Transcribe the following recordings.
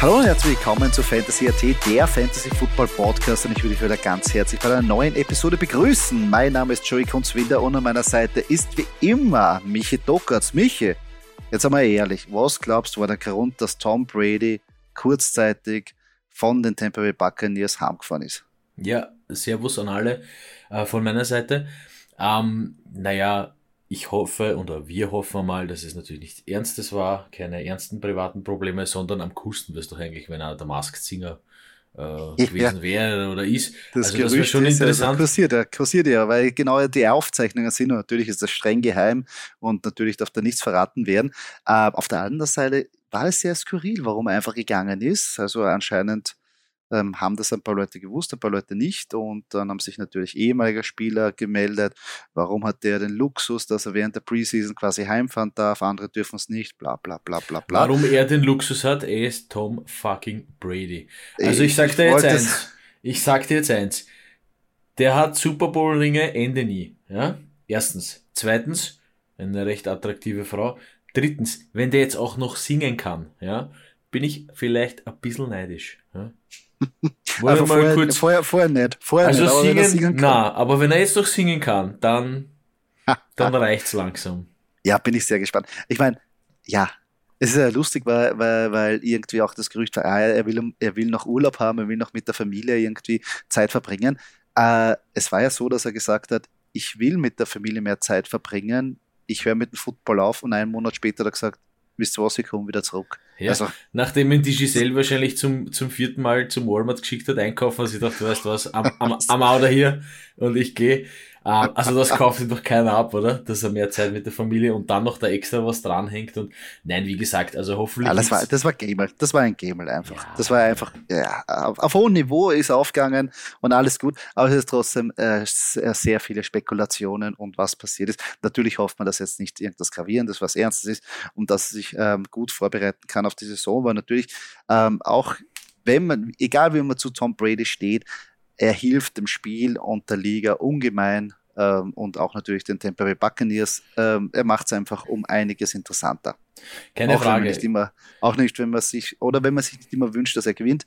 Hallo und herzlich willkommen zu Fantasy AT, der Fantasy Football Podcast und ich will euch wieder ganz herzlich bei einer neuen Episode begrüßen. Mein Name ist Joey Kunzwinder und an meiner Seite ist wie immer Michi Dockertz. Michi, jetzt einmal ehrlich, was glaubst du war der Grund, dass Tom Brady kurzzeitig von den Tampa Bay Buccaneers heimgefahren ist? Ja, Servus an alle äh, von meiner Seite. Ähm, naja, ich hoffe oder wir hoffen mal, dass es natürlich nichts Ernstes war, keine ernsten privaten Probleme, sondern am Kusten wirst doch eigentlich, wenn einer der Masked Singer äh, gewesen wäre oder ist. Das also das wäre Gerücht schon ist, also interessant. kursiert, ja, kursiert ja, weil genau die Aufzeichnungen sind und natürlich ist das streng geheim und natürlich darf da nichts verraten werden. Äh, auf der anderen Seite war es sehr skurril, warum er einfach gegangen ist. Also anscheinend ähm, haben das ein paar Leute gewusst, ein paar Leute nicht und dann haben sich natürlich ehemalige Spieler gemeldet. Warum hat der den Luxus, dass er während der Preseason quasi heimfahren darf, andere dürfen es nicht, bla bla bla bla bla. Warum er den Luxus hat, er ist Tom fucking Brady. Also ich Ich- sag dir jetzt eins. Ich sag dir jetzt eins. Der hat Super Bowl Ringe, Ende nie. Ja? Erstens. Zweitens, eine recht attraktive Frau. Drittens, wenn der jetzt auch noch singen kann, ja, bin ich vielleicht ein bisschen neidisch. Ja? Also mal vorher, kurz, vorher, vorher nicht. Vorher also nicht, aber wenn er singen, singen kann- na, aber wenn er jetzt noch singen kann, dann, dann reicht's langsam. Ja, bin ich sehr gespannt. Ich meine, ja, es ist ja lustig, weil, weil, weil irgendwie auch das Gerücht war, ah, er will, er will noch Urlaub haben, er will noch mit der Familie irgendwie Zeit verbringen. Äh, es war ja so, dass er gesagt hat, ich will mit der Familie mehr Zeit verbringen, ich höre mit dem Football auf und einen Monat später hat er gesagt, wisst ihr was, ich komme wieder zurück. Ja, Also, nachdem ihn die Giselle wahrscheinlich zum, zum vierten Mal zum Walmart geschickt hat, einkaufen, hat sie gedacht, du weißt was, am, am, am Auto hier und ich gehe. Ähm, also das kauft ihm doch keiner ab, oder? Dass er mehr Zeit mit der Familie und dann noch da extra was dranhängt und nein, wie gesagt, also hoffentlich. ja, das, war, das war Gamel, das war ein Gamel einfach. Ja. Das war einfach, ja, auf, auf hohem Niveau ist er aufgegangen und alles gut, aber es ist trotzdem äh, sehr, sehr viele Spekulationen und was passiert ist. Natürlich hofft man, dass jetzt nicht irgendwas Gravierendes, was Ernstes ist und dass er sich ähm, gut vorbereiten kann auf die Saison, weil natürlich ähm, auch, wenn man, egal wie man zu Tom Brady steht, er hilft dem Spiel und der Liga ungemein ähm, und auch natürlich den Tampa Bay Buccaneers. Ähm, er macht es einfach um einiges interessanter. keine auch Frage. nicht immer, auch nicht, wenn man sich, oder wenn man sich nicht immer wünscht, dass er gewinnt.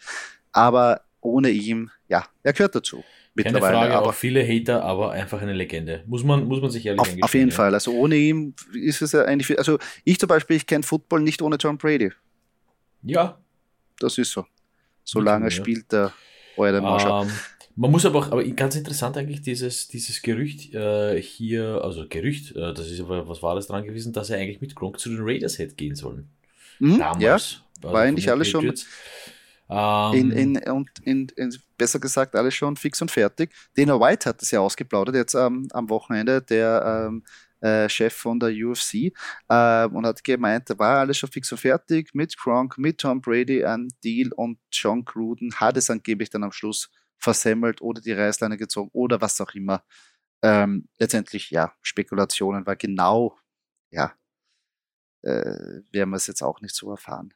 Aber ohne ihm, ja, er gehört dazu. Keine. Frage, aber auch viele Hater, aber einfach eine Legende. Muss man, muss man sich ehrlich auf, auf jeden ja. Fall. Also ohne ihm ist es ja eigentlich, also ich zum Beispiel, ich kenne Football nicht ohne Tom Brady. Ja, Das ist so. Solange spielt der euer Marschall. Ähm, man muss aber auch, aber ganz interessant eigentlich dieses, dieses Gerücht äh, hier, also Gerücht, äh, das ist aber, was war das dran gewesen, dass er eigentlich mit Gronk zu den Raiders hätte gehen sollen. Hm? Damals. Ja, Also war eigentlich alles schon-. Ähm, in, in, und in, in, besser gesagt, alles schon fix und fertig. Dana White hat das ja ausgeplaudert jetzt ähm, am Wochenende, der ähm, äh, Chef von der UFC, ähm, und hat gemeint, da war alles schon fix und fertig mit Gronk, mit Tom Brady ein Deal und John Gruden hat es angeblich dann am Schluss versemmelt oder die Reißleine gezogen oder was auch immer. Ähm, letztendlich, ja, Spekulationen, weil genau, ja, äh, werden wir es jetzt auch nicht so erfahren.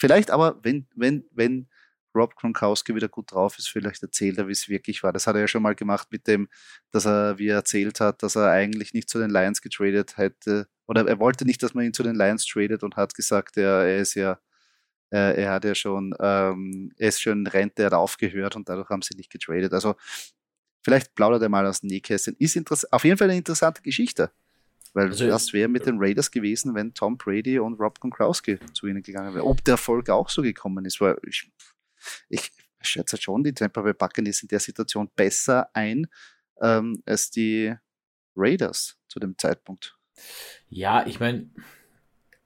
Vielleicht aber, wenn, wenn, wenn Rob Gronkowski wieder gut drauf ist, vielleicht erzählt er, wie es wirklich war. Das hat er ja schon mal gemacht mit dem, dass er, wie er erzählt hat, dass er eigentlich nicht zu den Lions getradet hätte. Oder er wollte nicht, dass man ihn zu den Lions tradet und hat gesagt, er, er ist ja, äh, er hat ja schon, ähm, er ist schon in Rente, er hat aufgehört und dadurch haben sie nicht getradet. Also vielleicht plaudert er mal aus dem Nähkästchen. Ist auf jeden Fall eine interessante Geschichte. Weil Also- das wäre mit den Raiders gewesen, wenn Tom Brady und Rob Gronkowski zu ihnen gegangen wären. Ob der Erfolg auch so gekommen ist, weil ich, ich schätze schon, die Tampa Bay Buccaneers in der Situation besser ein ähm, als die Raiders zu dem Zeitpunkt. Ja, ich meine,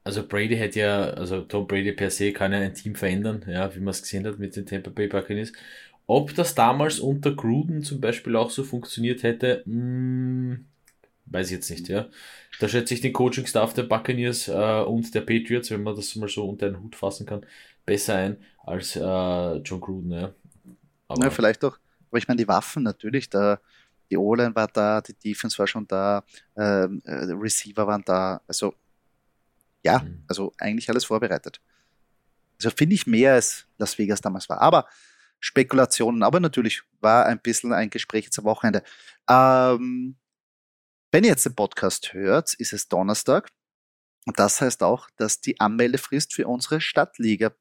also Brady hätte ja, also Tom Brady per se kann ja ein Team verändern, ja, wie man es gesehen hat mit den Tampa Bay Buccaneers. Ob das damals unter Gruden zum Beispiel auch so funktioniert hätte, mh, Weiß ich jetzt nicht, ja. Da schätze ich den Coaching-Staff der Buccaneers äh, und der Patriots, wenn man das mal so unter einen Hut fassen kann, besser ein als äh, John Gruden, ja. Aber ja, vielleicht auch, aber ich meine, die Waffen natürlich, da, die O-Line war da, die Defense war schon da, ähm, äh, Receiver waren da, also ja, mhm. also eigentlich alles vorbereitet. Also finde ich mehr als Las Vegas damals war. Aber Spekulationen, aber natürlich war ein bisschen ein Gespräch zum Wochenende. Ähm, wenn ihr jetzt den Podcast hört, ist es Donnerstag. Und das heißt auch, dass die Anmeldefrist für unsere Stadtliga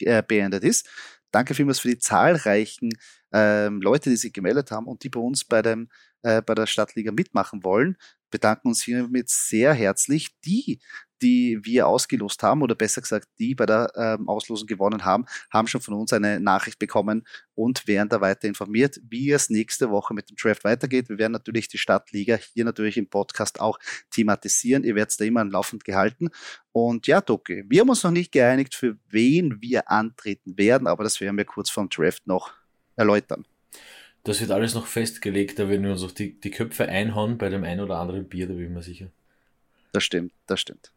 äh, beendet ist. Danke vielmals für die zahlreichen ähm, Leute, die sich gemeldet haben und die bei uns bei, dem, äh, bei der Stadtliga mitmachen wollen. Bedanken uns hiermit sehr herzlich. Die, die wir ausgelost haben, oder besser gesagt, die bei der ähm, Auslosung gewonnen haben, haben schon von uns eine Nachricht bekommen und werden da weiter informiert, wie es nächste Woche mit dem Draft weitergeht. Wir werden natürlich die Stadtliga hier natürlich im Podcast auch thematisieren. Ihr werdet da immer laufend gehalten. Und ja, Doki, wir haben uns noch nicht geeinigt, für wen wir antreten werden, aber das werden wir kurz vorm Draft noch erläutern. Das wird alles noch festgelegt, da werden wir uns auch die, die Köpfe einhauen bei dem einen oder anderen Bier, da bin ich mir sicher. Das stimmt, das stimmt.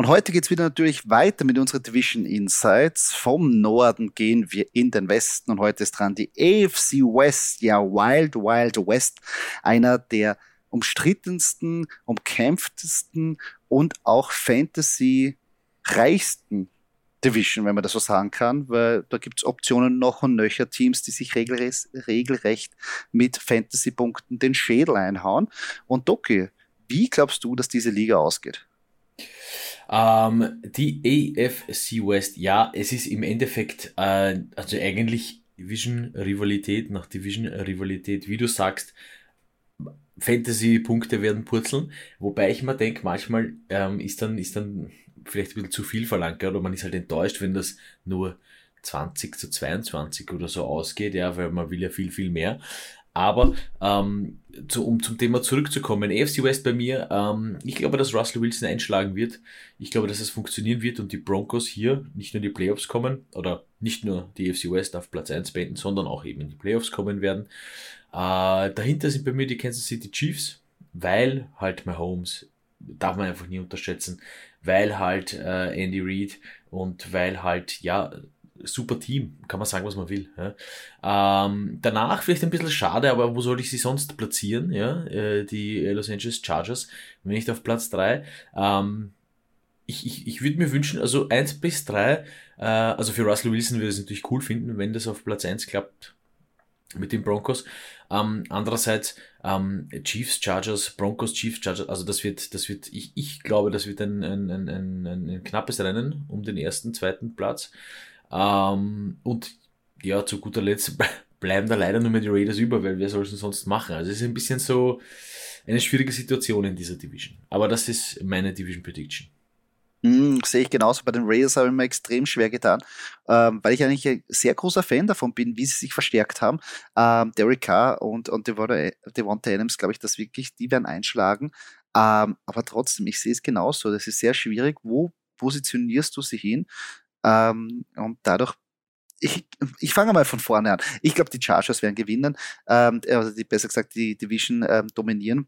Und heute geht es wieder natürlich weiter mit unseren Division Insights. Vom Norden gehen wir in den Westen und heute ist dran die AFC West, ja Wild Wild West, einer der umstrittensten, umkämpftesten und auch Fantasy reichsten Division, wenn man das so sagen kann, weil da gibt es Optionen noch und nöcher Teams, die sich regelrecht, regelrecht mit Fantasy-Punkten den Schädel einhauen. Und Doki, wie glaubst du, dass diese Liga ausgeht? Ähm, die AFC West, ja, es ist im Endeffekt, äh, also eigentlich Division-Rivalität nach Division-Rivalität, wie du sagst, Fantasy-Punkte werden purzeln, wobei ich mir denke, manchmal ähm, ist dann, ist dann vielleicht ein bisschen zu viel verlangt, oder man ist halt enttäuscht, wenn das nur 20 zu 22 oder so ausgeht, ja, weil man will ja viel, viel mehr. Aber ähm, zu, um zum Thema zurückzukommen, AFC West bei mir, ähm, ich glaube, dass Russell Wilson einschlagen wird. Ich glaube, dass es funktionieren wird und die Broncos hier nicht nur in die Playoffs kommen oder nicht nur die AFC West auf Platz 1 beenden, sondern auch eben in die Playoffs kommen werden. Äh, dahinter sind bei mir die Kansas City Chiefs, weil halt Mahomes, darf man einfach nie unterschätzen, weil halt äh, Andy Reid und weil halt, ja, super Team, kann man sagen, was man will. Ja. Ähm, danach vielleicht ein bisschen schade, aber wo soll ich sie sonst platzieren? Ja? Äh, die Los Angeles Chargers, wenn nicht auf Platz 3. Ähm, ich, ich, ich würde mir wünschen, also 1 bis 3, äh, also für Russell Wilson würde es natürlich cool finden, wenn das auf Platz 1 klappt mit den Broncos. Ähm, andererseits ähm, Chiefs, Chargers, Broncos, Chiefs, Chargers, also das wird, das wird, ich, ich glaube, das wird ein, ein, ein, ein, ein knappes Rennen um den ersten, zweiten Platz. Ähm, und ja, zu guter Letzt bleiben da leider nur mehr die Raiders über, weil wer soll es denn sonst machen? Also es ist ein bisschen so eine schwierige Situation in dieser Division. Aber das ist meine Division Prediction. Mm, sehe ich genauso. Bei den Raiders habe ich mir extrem schwer getan, ähm, weil ich eigentlich ein sehr großer Fan davon bin, wie sie sich verstärkt haben. Ähm, Derek Carr und, und Devonta Adams, glaube ich, dass wirklich, die werden einschlagen. Ähm, aber trotzdem, ich sehe es genauso. Das ist sehr schwierig. Wo positionierst du sie hin? Ähm, und dadurch ich, ich fange mal von vorne an. Ich glaube, die Chargers werden gewinnen, ähm, also die, besser gesagt die Division ähm, dominieren.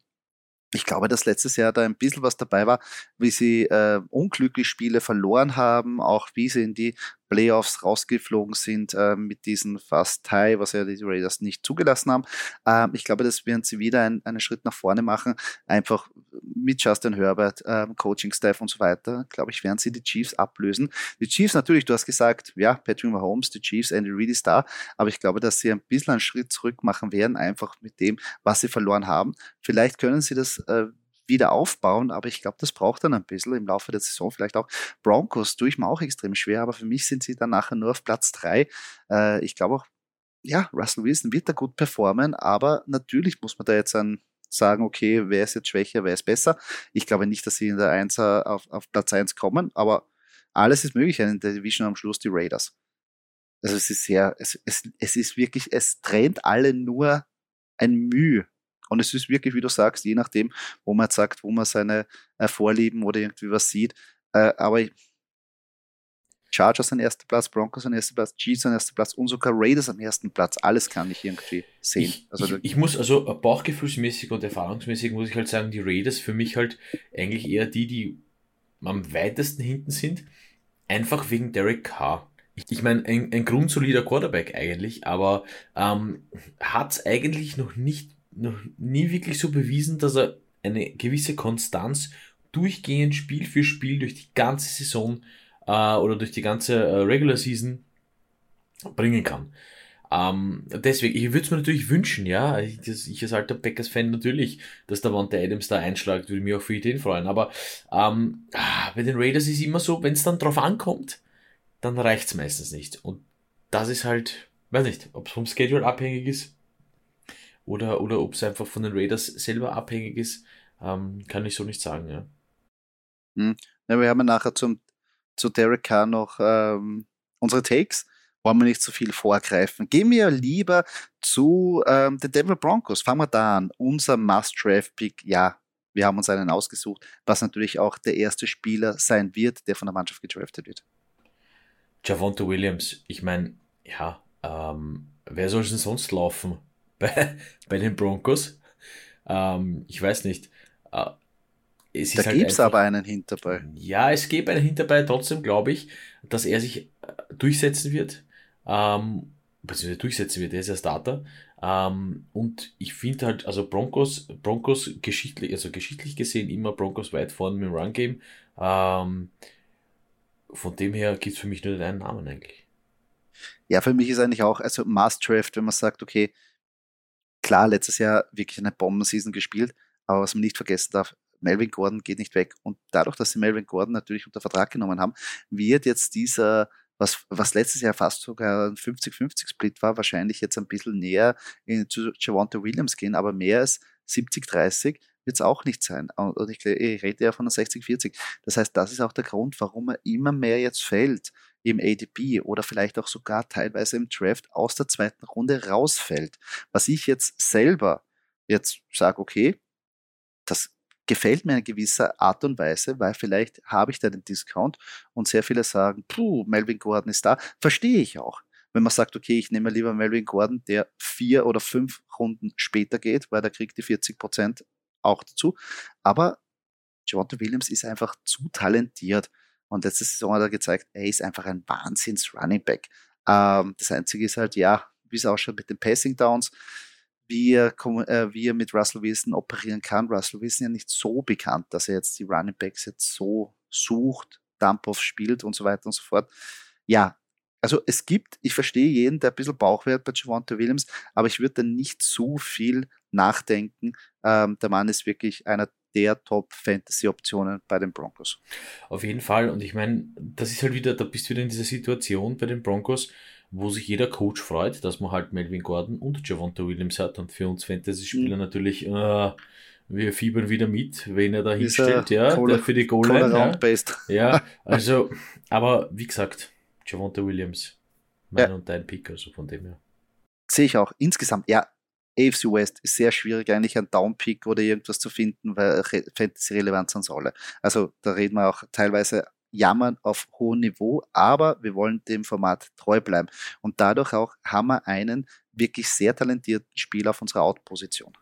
Ich glaube, dass letztes Jahr da ein bisschen was dabei war, wie sie äh, unglücklich Spiele verloren haben, auch wie sie in die Playoffs rausgeflogen sind äh, mit diesem Fast Tie, was ja die Raiders nicht zugelassen haben. Ähm, ich glaube, das werden sie wieder ein, einen Schritt nach vorne machen, einfach mit Justin Herbert, ähm, Coaching-Staff und so weiter, glaube ich, werden sie die Chiefs ablösen. Die Chiefs natürlich, du hast gesagt, ja, Patrick Mahomes, die Chiefs, Andy Reid ist da, aber ich glaube, dass sie ein bisschen einen Schritt zurück machen werden, einfach mit dem, was sie verloren haben. Vielleicht können sie das äh, wieder aufbauen, aber ich glaube, das braucht dann ein bisschen im Laufe der Saison vielleicht auch. Broncos tue ich mir auch extrem schwer, aber für mich sind sie dann nachher nur auf Platz drei. Äh, ich glaube auch, ja, Russell Wilson wird da gut performen, aber natürlich muss man da jetzt ein sagen, okay, wer ist jetzt schwächer, wer ist besser. Ich glaube nicht, dass sie in der 1 auf, auf Platz 1 kommen, aber alles ist möglich in der Division am Schluss die Raiders. Also es ist sehr, es, es, es ist wirklich, es trennt alle nur ein Mühe und es ist wirklich, wie du sagst, je nachdem, wo man sagt, wo man seine äh, Vorlieben oder irgendwie was sieht. Äh, aber Chargers an erster Platz, Broncos an erster Platz, Chiefs an erster Platz und sogar Raiders am ersten Platz. Alles kann ich irgendwie sehen. Ich, also, ich, ich muss also bauchgefühlsmäßig und erfahrungsmäßig muss ich halt sagen, die Raiders für mich halt eigentlich eher die, die am weitesten hinten sind, einfach wegen Derek Carr. Ich, ich meine, ein, ein grundsolider Quarterback eigentlich, aber ähm, hat es eigentlich noch nicht, noch nie wirklich so bewiesen, dass er eine gewisse Konstanz durchgehend Spiel für Spiel durch die ganze Saison äh, oder durch die ganze äh, Regular Season bringen kann. Ähm, deswegen, ich würde es mir natürlich wünschen, ja, ich, das, ich als alter Packers-Fan natürlich, dass der Wante Adams da einschlägt, würde mich auch für Ideen freuen. Aber ähm, ah, bei den Raiders ist immer so, wenn es dann drauf ankommt, dann reicht es meistens nicht. Und das ist halt, weiß nicht, ob es vom Schedule abhängig ist oder, oder ob es einfach von den Raiders selber abhängig ist, ähm, kann ich so nicht sagen, ja. Hm. ja wir haben ja nachher zum, zu Derek Carr noch ähm, unsere Takes. Wollen wir nicht zu so viel vorgreifen. Gehen wir lieber zu ähm, den Denver Broncos. Fangen wir da an. Unser Must-Draft-Pick, ja, wir haben uns einen ausgesucht, was natürlich auch der erste Spieler sein wird, der von der Mannschaft gedraftet wird. Javonte Williams, ich meine, ja, ähm, wer soll es denn sonst laufen bei, bei den Broncos? Ähm, ich weiß nicht. Äh, es da halt gibt es aber einen Hinterbei. Ja, es gibt einen Hinterbei. Trotzdem glaube ich, dass er sich äh, durchsetzen wird. Ähm, beziehungsweise durchsetzen wird. Er ist ja Starter. Ähm, und ich finde halt, also Broncos, Broncos geschichtlich, also geschichtlich gesehen immer Broncos weit vorne mit dem Run-Game. Ähm, von dem her gibt es für mich nur den einen Namen eigentlich. Ja, für mich ist eigentlich auch, also Must-Draft, wenn man sagt, okay, klar, letztes Jahr wirklich eine Bomben-Season gespielt, aber was man nicht vergessen darf, Melvin Gordon geht nicht weg. Und dadurch, dass sie Melvin Gordon natürlich unter Vertrag genommen haben, wird jetzt dieser, was, was letztes Jahr fast sogar ein 50-50-Split war, wahrscheinlich jetzt ein bisschen näher in, zu Javante Williams gehen, aber mehr als 70-30 wird es auch nicht sein. Und ich, ich rede ja von einer 60-40. Das heißt, das ist auch der Grund, warum er immer mehr jetzt fällt im ADP oder vielleicht auch sogar teilweise im Draft aus der zweiten Runde rausfällt. Was ich jetzt selber jetzt sage, okay, das gefällt mir in gewisser Art und Weise, weil vielleicht habe ich da den Discount und sehr viele sagen, puh, Melvin Gordon ist da, verstehe ich auch. Wenn man sagt, okay, ich nehme lieber Melvin Gordon, der vier oder fünf Runden später geht, weil der kriegt die 40 Prozent auch dazu. Aber Javonte Williams ist einfach zu talentiert. Und letzte Saison hat er gezeigt, er ist einfach ein Wahnsinns-Running Back. Ähm, das Einzige ist halt, ja, wie es ausschaut mit den Passing Downs, wie er, äh, wie er mit Russell Wilson operieren kann. Russell Wilson ja nicht so bekannt, dass er jetzt die Running Backs jetzt so sucht, Dump-Off spielt und so weiter und so fort. Ja, also es gibt, ich verstehe jeden, der ein bisschen Bauchwert bei Javante Williams, aber ich würde da nicht zu viel nachdenken. Ähm, der Mann ist wirklich einer der Top-Fantasy-Optionen bei den Broncos. Auf jeden Fall. Und ich meine, das ist halt wieder, da bist du wieder in dieser Situation bei den Broncos, wo sich jeder Coach freut, dass man halt Melvin Gordon und Javonta Williams hat. Und für uns Fantasy-Spieler mhm. natürlich, äh, wir fiebern wieder mit, wenn er da hinstellt, ja, der für die Goal ja. ja, also, aber wie gesagt, Javonta Williams, mein ja. und dein Pick, also von dem her. Sehe ich auch. Insgesamt, ja, AFC West ist sehr schwierig, eigentlich einen Downpick oder irgendwas zu finden, weil Fantasy-Relevanz an Rolle. Also da reden wir auch teilweise jammern auf hohem Niveau, aber wir wollen dem Format treu bleiben. Und dadurch auch haben wir einen wirklich sehr talentierten Spieler auf unserer Out-Position.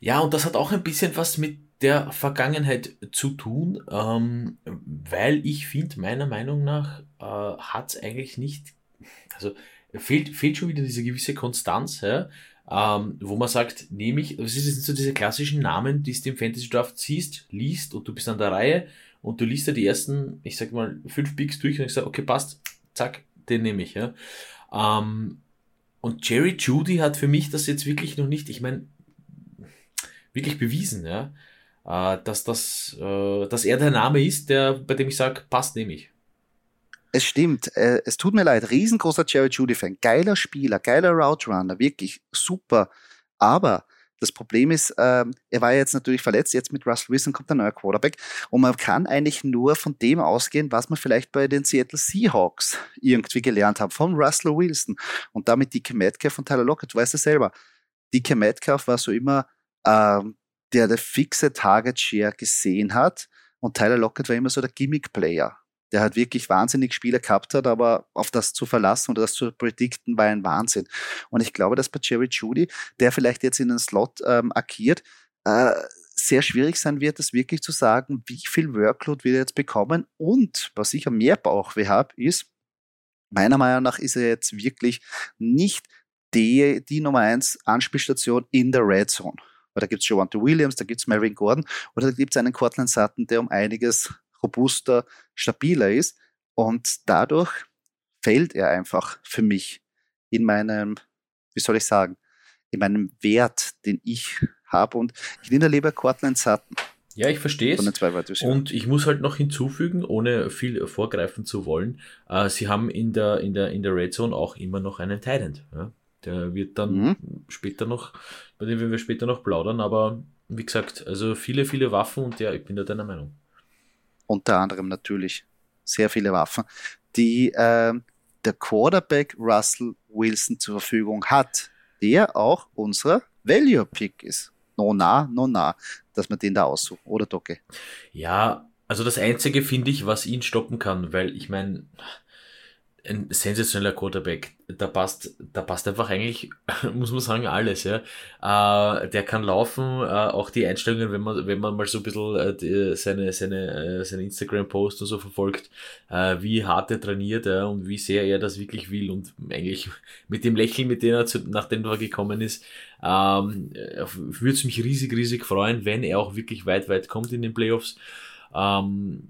Ja, und das hat auch ein bisschen was mit der Vergangenheit zu tun, ähm, weil ich finde, meiner Meinung nach äh, hat es eigentlich nicht, also fehlt, fehlt schon wieder diese gewisse Konstanz. Ja? Ähm, wo man sagt, nehme ich, das sind so diese klassischen Namen, die du im Fantasy Draft siehst, liest und du bist an der Reihe und du liest ja die ersten, ich sag mal, fünf Picks durch und ich sage, okay, passt, zack, den nehme ich, ja. Ähm, und Jerry Judy hat für mich das jetzt wirklich noch nicht, ich meine, wirklich bewiesen, ja, äh, dass das, äh, dass er der Name ist, der, bei dem ich sage, passt, nehme ich. Es stimmt. Äh, es tut mir leid. Riesengroßer Jerry Judy-Fan. Geiler Spieler, geiler Route Runner. Wirklich super. Aber das Problem ist, ähm, er war jetzt natürlich verletzt. Jetzt mit Russell Wilson kommt ein neuer Quarterback. Und man kann eigentlich nur von dem ausgehen, was man vielleicht bei den Seattle Seahawks irgendwie gelernt hat. Von Russell Wilson. Und damit Dicke Metcalf von Tyler Lockett. Du weißt es selber. Dicke Metcalf war so immer ähm, der, der fixe Target Share gesehen hat. Und Tyler Lockett war immer so der Gimmick-Player. Der halt wirklich wahnsinnig Spiele gehabt hat, aber auf das zu verlassen oder das zu predikten, war ein Wahnsinn. Und ich glaube, dass bei Jerry Judy, der vielleicht jetzt in den Slot ähm, agiert, äh, sehr schwierig sein wird, das wirklich zu sagen, wie viel Workload wir jetzt bekommen. Und was ich am mehr Bauchweh habe, ist, meiner Meinung nach ist er jetzt wirklich nicht die, die Nummer 1 Anspielstation in der Red Zone. Weil da gibt es Javante Williams, da gibt es Melvin Gordon oder da gibt es einen Cortland Sutton, der um einiges robuster, stabiler ist. Und dadurch fällt er einfach für mich in meinem, wie soll ich sagen, in meinem Wert, den ich habe. Und ich nehme lieber Cortland Sutton. Ja, ich verstehe es. Und ich muss halt noch hinzufügen, ohne viel vorgreifen zu wollen, äh, sie haben in der, in, der, in der Red Zone auch immer noch einen Tident. Ja? Der wird dann mhm. später noch, bei dem werden wir später noch plaudern, aber wie gesagt, also viele, viele Waffen und ja, ich bin da deiner Meinung. Unter anderem natürlich sehr viele Waffen, die äh, der Quarterback Russell Wilson zur Verfügung hat, der auch unser Value Pick ist. No na, no na, dass man den da aussuchen, oder Docke? Ja, also das Einzige finde ich, was ihn stoppen kann, weil ich meine, ein sensationeller Quarterback. Da passt, da passt einfach eigentlich, muss man sagen, alles, ja. Äh, der kann laufen, äh, auch die Einstellungen, wenn man, wenn man mal so ein bisschen äh, die, seine, seine, äh, seine Instagram-Post und so verfolgt, äh, wie hart er trainiert, ja, und wie sehr er das wirklich will und eigentlich mit dem Lächeln, mit dem er zu, nach Denver gekommen ist, ähm, äh, würde es mich riesig, riesig freuen, wenn er auch wirklich weit, weit kommt in den Playoffs. Ähm,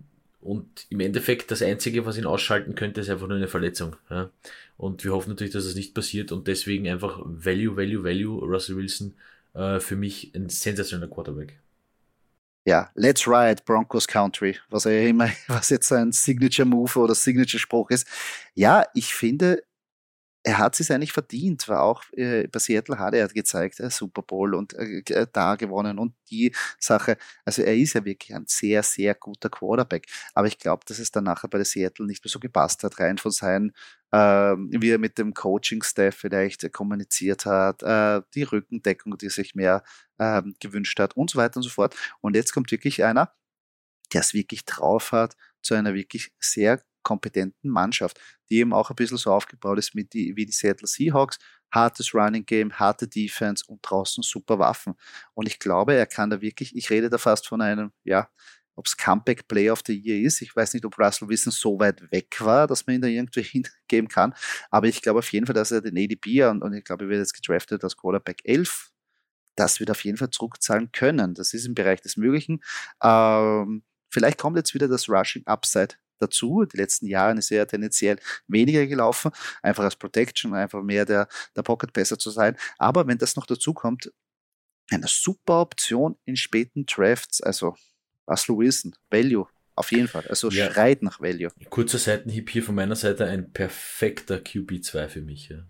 und im Endeffekt, das Einzige, was ihn ausschalten könnte, ist einfach nur eine Verletzung. Ja? Und wir hoffen natürlich, dass das nicht passiert und deswegen einfach Value, Value, Value, Russell Wilson äh, für mich ein sensationeller Quarterback. Ja, let's ride Broncos Country, was ja immer, was jetzt ein Signature Move oder Signature Spruch ist. Ja, ich finde, er hat es eigentlich verdient, war auch äh, bei Seattle hat er gezeigt, äh, Super Bowl und äh, äh, da gewonnen und die Sache, also er ist ja wirklich ein sehr, sehr guter Quarterback, aber ich glaube, dass es dann nachher bei der Seattle nicht mehr so gepasst hat, rein von seinen, äh, wie er mit dem Coaching-Staff vielleicht kommuniziert hat, äh, die Rückendeckung, die sich mehr ähm, gewünscht hat und so weiter und so fort. Und jetzt kommt wirklich einer, der es wirklich drauf hat, zu einer wirklich sehr kompetenten Mannschaft, die eben auch ein bisschen so aufgebaut ist mit die, wie die Seattle Seahawks. Hartes Running Game, harte Defense und draußen super Waffen. Und ich glaube, er kann da wirklich, ich rede da fast von einem, ja, ob es Comeback Player of the Year ist. Ich weiß nicht, ob Russell Wilson so weit weg war, dass man ihn da irgendwie hingeben kann. Aber ich glaube auf jeden Fall, dass er den ADP und, und ich glaube, er wird jetzt gedraftet als Quarterback 11 das wird auf jeden Fall zurückzahlen können. Das ist im Bereich des Möglichen. Ähm, vielleicht kommt jetzt wieder das Rushing Upside dazu. Die letzten Jahre ist er tendenziell weniger gelaufen, einfach als Protection, einfach mehr der, der Pocket besser zu sein. Aber wenn das noch dazu kommt, eine super Option in späten Drafts, also Russell Wilson, Value, auf jeden Fall. Also ja. schreit nach Value. Kurzer Seitenhieb hier von meiner Seite, ein perfekter QB2 für mich. Ja.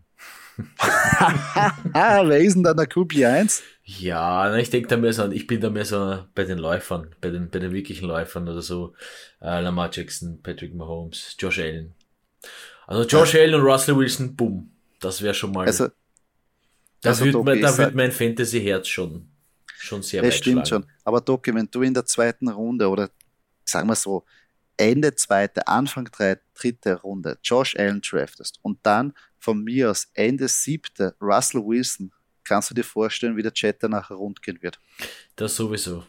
Wer ist denn dann der QB1? Ja, ich denke da mehr so, ich bin da mehr so bei den Läufern, bei den, bei den wirklichen Läufern oder so. Äh, Lamar Jackson, Patrick Mahomes, Josh Allen. Also Josh ja. Allen und Russell Wilson, boom. Das wäre schon mal. Also, da also wird, mein, da wird mein Fantasy-Herz schon, schon sehr Das stimmt schon. Aber Doki, wenn du in der zweiten Runde oder sagen wir so, Ende zweite, Anfang dritte Runde Josh Allen draftest und dann von mir aus Ende siebte Russell Wilson, kannst du dir vorstellen, wie der Chat nachher rund gehen wird? Das sowieso.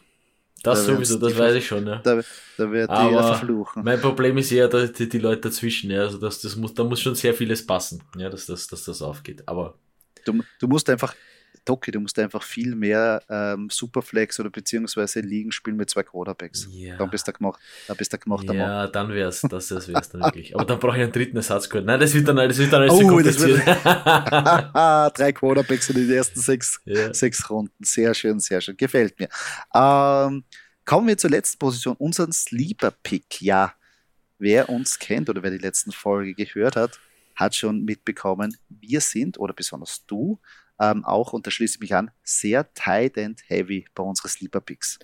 Das da sowieso, das weiß ich schon, ja. Da, da wird die ja verfluchen. Mein Problem ist eher die, die Leute dazwischen, ja. Also das, das muss, da muss schon sehr vieles passen, ja, dass das, dass das aufgeht. Aber. Du, du musst einfach Doki, du musst einfach viel mehr ähm, Superflex oder beziehungsweise Ligen spielen mit zwei Quarterbacks. Ja. Dann bist du gemacht, dann bist du gemacht. Ja, Mann. dann wär's, das, das wär's dann wirklich. Aber dann brauche ich einen dritten Ersatzquart. Nein, das wird dann, das wird dann alles oh, zu kompliziert. Drei Quarterbacks in den ersten sechs, ja. sechs Runden. Sehr schön, sehr schön. Gefällt mir. Ähm, kommen wir zur letzten Position, unseren Sleeper-Pick. Ja, wer uns kennt oder wer die letzten Folge gehört hat, hat schon mitbekommen, wir sind, oder besonders du, ähm, auch, und da schließe ich mich an, sehr tight and heavy bei unseren Sleeper Picks.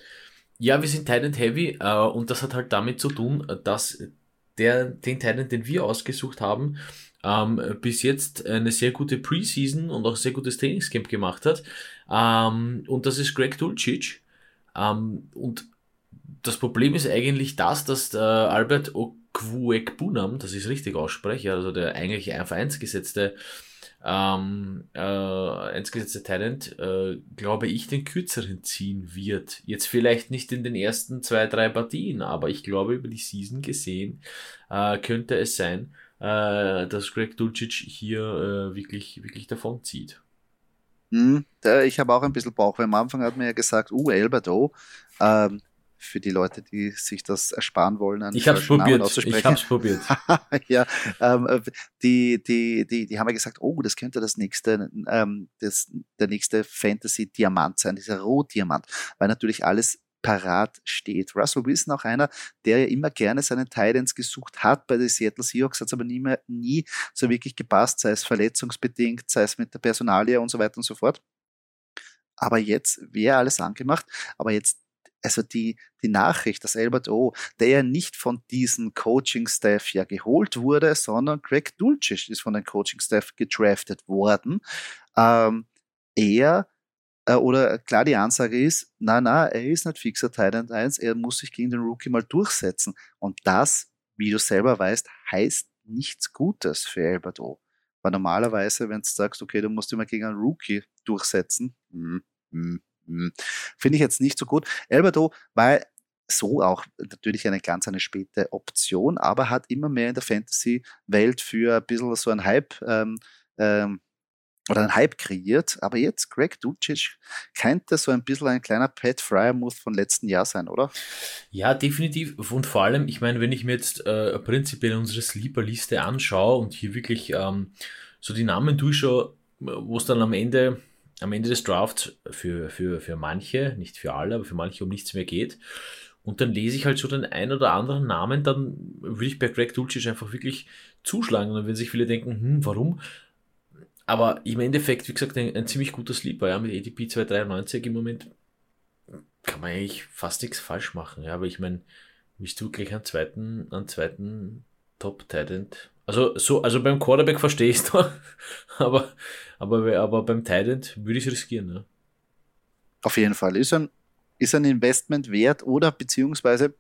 Ja, wir sind tight and heavy äh, und das hat halt damit zu tun, dass der, den Titan, den wir ausgesucht haben, ähm, bis jetzt eine sehr gute Preseason und auch ein sehr gutes Trainingscamp gemacht hat. Ähm, und das ist Greg Dulcich. Ähm, und das Problem ist eigentlich das, dass äh, Albert Kwuek Bunam, das ist richtig ausspreche, also der eigentlich auf 1 gesetzte ähm, äh, eingesetzte Talent, äh, glaube ich, den kürzeren ziehen wird. Jetzt vielleicht nicht in den ersten zwei, drei Partien, aber ich glaube, über die Season gesehen äh, könnte es sein, äh, dass Greg Dulcich hier äh, wirklich, wirklich davon zieht. Hm, ich habe auch ein bisschen Bauch, weil am Anfang hat man ja gesagt, uh, Elberto, ähm, für die Leute, die sich das ersparen wollen, einen ich hab's probiert. Ich habe es probiert. ja, ähm, die, die, die, die haben ja gesagt, oh, das könnte das nächste, ähm, das, der nächste Fantasy-Diamant sein, dieser Rohdiamant, weil natürlich alles parat steht. Russell Wilson auch einer, der ja immer gerne seinen Titans gesucht hat bei den Seattle Seahawks, hat es aber nie, mehr, nie so wirklich gepasst, sei es verletzungsbedingt, sei es mit der Personalie und so weiter und so fort. Aber jetzt wäre alles angemacht, aber jetzt also die, die Nachricht, dass Albert O., der ja nicht von diesem Coaching-Staff ja geholt wurde, sondern Greg Dulcich ist von dem Coaching-Staff gedraftet worden, ähm, er äh, oder klar die Ansage ist, na na, er ist nicht fixer Titan 1, er muss sich gegen den Rookie mal durchsetzen. Und das, wie du selber weißt, heißt nichts Gutes für Albert O. Weil normalerweise, wenn du sagst, okay, du musst immer gegen einen Rookie durchsetzen, mm, mm, finde ich jetzt nicht so gut. Alberto war so auch natürlich eine ganz eine späte Option, aber hat immer mehr in der Fantasy-Welt für ein bisschen so ein Hype ähm, ähm, oder ein Hype kreiert. Aber jetzt, Greg Dulcich, könnte so ein bisschen ein kleiner Pat Fryermuth von letzten Jahr sein, oder? Ja, definitiv. Und vor allem, ich meine, wenn ich mir jetzt äh, prinzipiell unsere Sleeper-Liste anschaue und hier wirklich ähm, so die Namen durchschaue, wo es dann am Ende, am Ende des Drafts für, für, für manche, nicht für alle, aber für manche um nichts mehr geht. Und dann lese ich halt so den ein oder anderen Namen, dann würde ich bei Greg Dulcich einfach wirklich zuschlagen. Und dann werden sich viele denken, hm, warum? Aber im Endeffekt, wie gesagt, ein, ein ziemlich guter Sleeper, ja, mit ADP 293 im Moment kann man eigentlich fast nichts falsch machen, ja, aber ich meine, willst du gleich einen zweiten, einen zweiten Top Tight Also, so, also beim Quarterback verstehst du, aber, aber, aber beim Tight würde ich es riskieren, ja. Auf jeden Fall. Ist ein, ist ein Investment wert oder beziehungsweise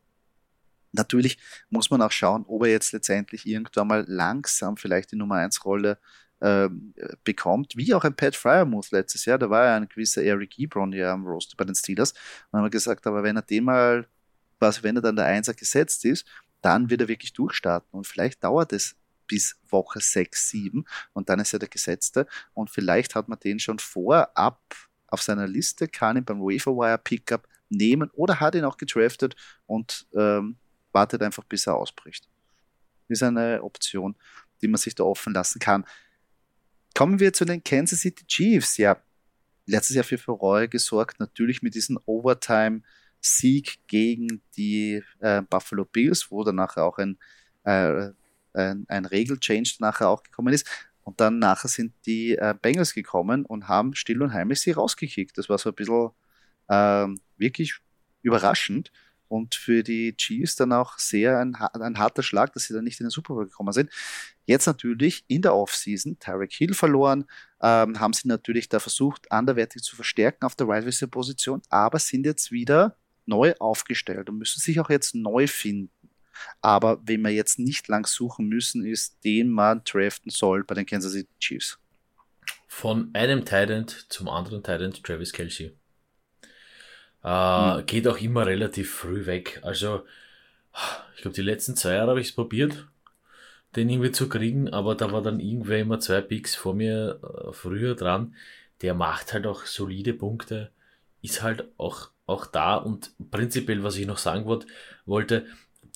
natürlich muss man auch schauen, ob er jetzt letztendlich irgendwann mal langsam vielleicht die Nummer 1 Rolle ähm, bekommt, wie auch ein Pat Fryermuth letztes Jahr, da war ja ein gewisser Eric Ebron ja am Roster bei den Steelers und haben wir gesagt, aber wenn er den mal, quasi wenn er dann der Einser gesetzt ist, dann wird er wirklich durchstarten und vielleicht dauert es bis Woche 6, 7 und dann ist er der Gesetzte und vielleicht hat man den schon vorab auf seiner Liste, kann ihn beim Waferwire Pickup nehmen oder hat ihn auch gedraftet und ähm, wartet einfach, bis er ausbricht. Ist eine Option, die man sich da offen lassen kann. Kommen wir zu den Kansas City Chiefs. Ja, letztes Jahr für Furore gesorgt, natürlich mit diesem Overtime-Sieg gegen die äh, Buffalo Bills, wo dann nachher auch ein, äh, ein, ein Regel-Change nachher auch gekommen ist. Und dann nachher sind die äh, Bengals gekommen und haben still und heimlich sie rausgekickt. Das war so ein bisschen ähm, wirklich überraschend und für die Chiefs dann auch sehr ein, ein harter Schlag, dass sie dann nicht in den Super Bowl gekommen sind. Jetzt natürlich in der Offseason Tyreek Hill verloren, ähm, haben sie natürlich da versucht, anderwertig zu verstärken auf der Wide Receiver Position, aber sind jetzt wieder neu aufgestellt und müssen sich auch jetzt neu finden. Aber wen wir jetzt nicht lang suchen müssen, ist den man draften soll bei den Kansas City Chiefs. Von einem Tident zum anderen Tident, Travis Kelsey. Äh, mhm. Geht auch immer relativ früh weg. Also, ich glaube, die letzten zwei Jahre habe ich es probiert, den irgendwie zu kriegen, aber da war dann irgendwer immer zwei Picks vor mir äh, früher dran. Der macht halt auch solide Punkte, ist halt auch, auch da und prinzipiell, was ich noch sagen wollt, wollte,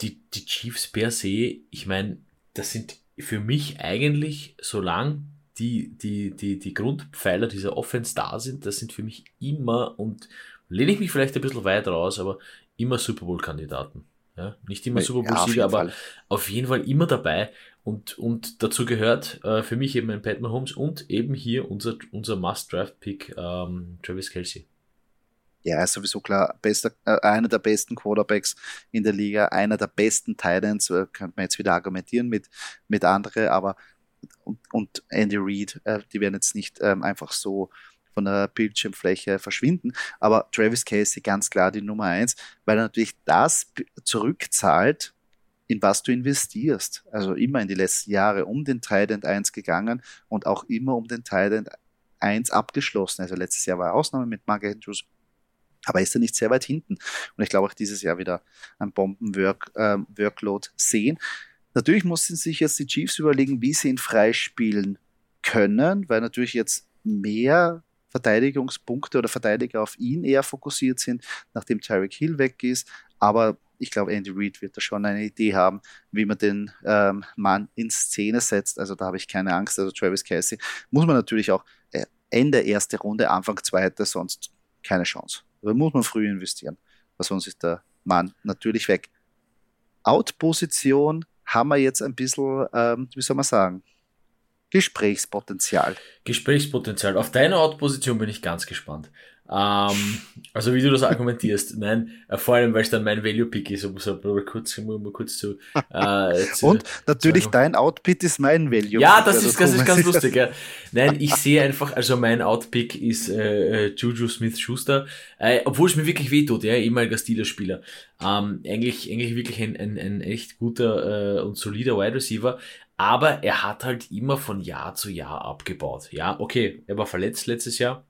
die, die Chiefs per se, ich meine, das sind für mich eigentlich, solange die, die, die, die Grundpfeiler dieser Offense da sind, das sind für mich immer und lehne ich mich vielleicht ein bisschen weit raus, aber immer Super Bowl-Kandidaten. Ja, nicht immer Super Bowl-Sieger, ja, aber Fall. auf jeden Fall immer dabei. Und, und dazu gehört äh, für mich eben ein Pat Mahomes und eben hier unser, unser Must-Draft-Pick ähm, Travis Kelsey. Ja, ist sowieso klar, bester, äh, einer der besten Quarterbacks in der Liga, einer der besten Titans, äh, könnte man jetzt wieder argumentieren mit, mit andere, aber und, und Andy Reid, äh, die werden jetzt nicht ähm, einfach so von der Bildschirmfläche verschwinden. Aber Travis Casey ganz klar die Nummer eins, weil er natürlich das zurückzahlt in was du investierst. Also immer in die letzten Jahre um den Trident 1 gegangen und auch immer um den Trident 1 abgeschlossen. Also letztes Jahr war Ausnahme mit Mark Andrews, aber ist er nicht sehr weit hinten. Und ich glaube auch dieses Jahr wieder ein Bomben-Workload ähm, sehen. Natürlich mussten sich jetzt die Chiefs überlegen, wie sie ihn freispielen können, weil natürlich jetzt mehr Verteidigungspunkte oder Verteidiger auf ihn eher fokussiert sind, nachdem Tyreek Hill weg ist. Aber ich glaube, Andy Reid wird da schon eine Idee haben, wie man den ähm, Mann in Szene setzt. Also da habe ich keine Angst. Also Travis Casey muss man natürlich auch äh, Ende erste Runde, Anfang zweite, sonst keine Chance. Da muss man früh investieren, weil sonst ist der Mann natürlich weg. Out-Position haben wir jetzt ein bisschen, ähm, wie soll man sagen, Gesprächspotenzial. Gesprächspotenzial. Auf deine Out-Position bin ich ganz gespannt. Ähm, also wie du das argumentierst, nein, äh, vor allem weil es dann mein Value-Pick ist, um so mal kurz, mal kurz zu, äh, zu Und natürlich zu dein Outpick ist mein Value. Ja, das also ist, das ist ganz lustig. Ja. Nein, ich sehe einfach, also mein Outpick ist äh, äh, Juju Smith-Schuster, äh, obwohl es mir wirklich wehtut, ja, ehemaliger Steelers-Spieler. Ähm, eigentlich, eigentlich wirklich ein, ein, ein echt guter äh, und solider Wide Receiver, aber er hat halt immer von Jahr zu Jahr abgebaut. Ja, okay, er war verletzt letztes Jahr,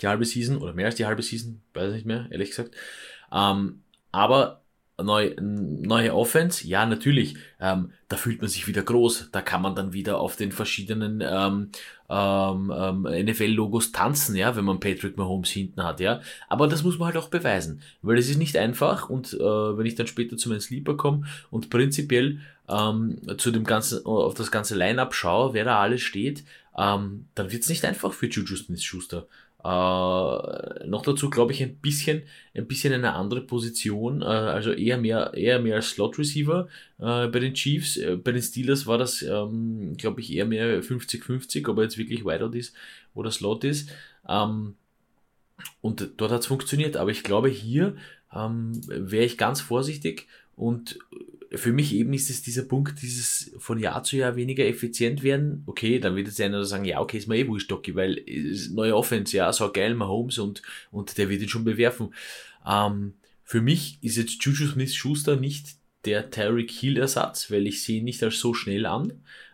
die halbe Season oder mehr als die halbe Season, weiß nicht mehr, ehrlich gesagt. Ähm, aber neu, neue Offense, ja, natürlich, ähm, da fühlt man sich wieder groß. Da kann man dann wieder auf den verschiedenen ähm, ähm, ähm NFL-Logos tanzen, ja, wenn man Patrick Mahomes hinten hat, ja. Aber das muss man halt auch beweisen, weil es ist nicht einfach und äh, wenn ich dann später zu meinem Sleeper komme und prinzipiell ähm, zu dem ganzen, auf das ganze Line-Up schaue, wer da alles steht, ähm, dann wird es nicht einfach für Juju Smith-Schuster. Äh, noch dazu glaube ich ein bisschen, ein bisschen eine andere Position, äh, also eher mehr, eher mehr Slot Receiver äh, bei den Chiefs. Äh, bei den Steelers war das, ähm, glaube ich, eher mehr 50-50, ob er jetzt wirklich Wideout ist oder Slot ist. Ähm, und dort hat es funktioniert, aber ich glaube, hier ähm, wäre ich ganz vorsichtig und für mich eben ist es dieser Punkt, dieses von Jahr zu Jahr weniger effizient werden. Okay, dann wird jetzt einer sagen, ja, okay, ist mir eh wurscht, Doki, weil neue Offense, ja, so geil, Mahomes und, und der wird ihn schon bewerfen. Ähm, für mich ist jetzt Juju Smith-Schuster nicht der Tyreek Hill-Ersatz, weil ich sehe ihn nicht als so schnell an.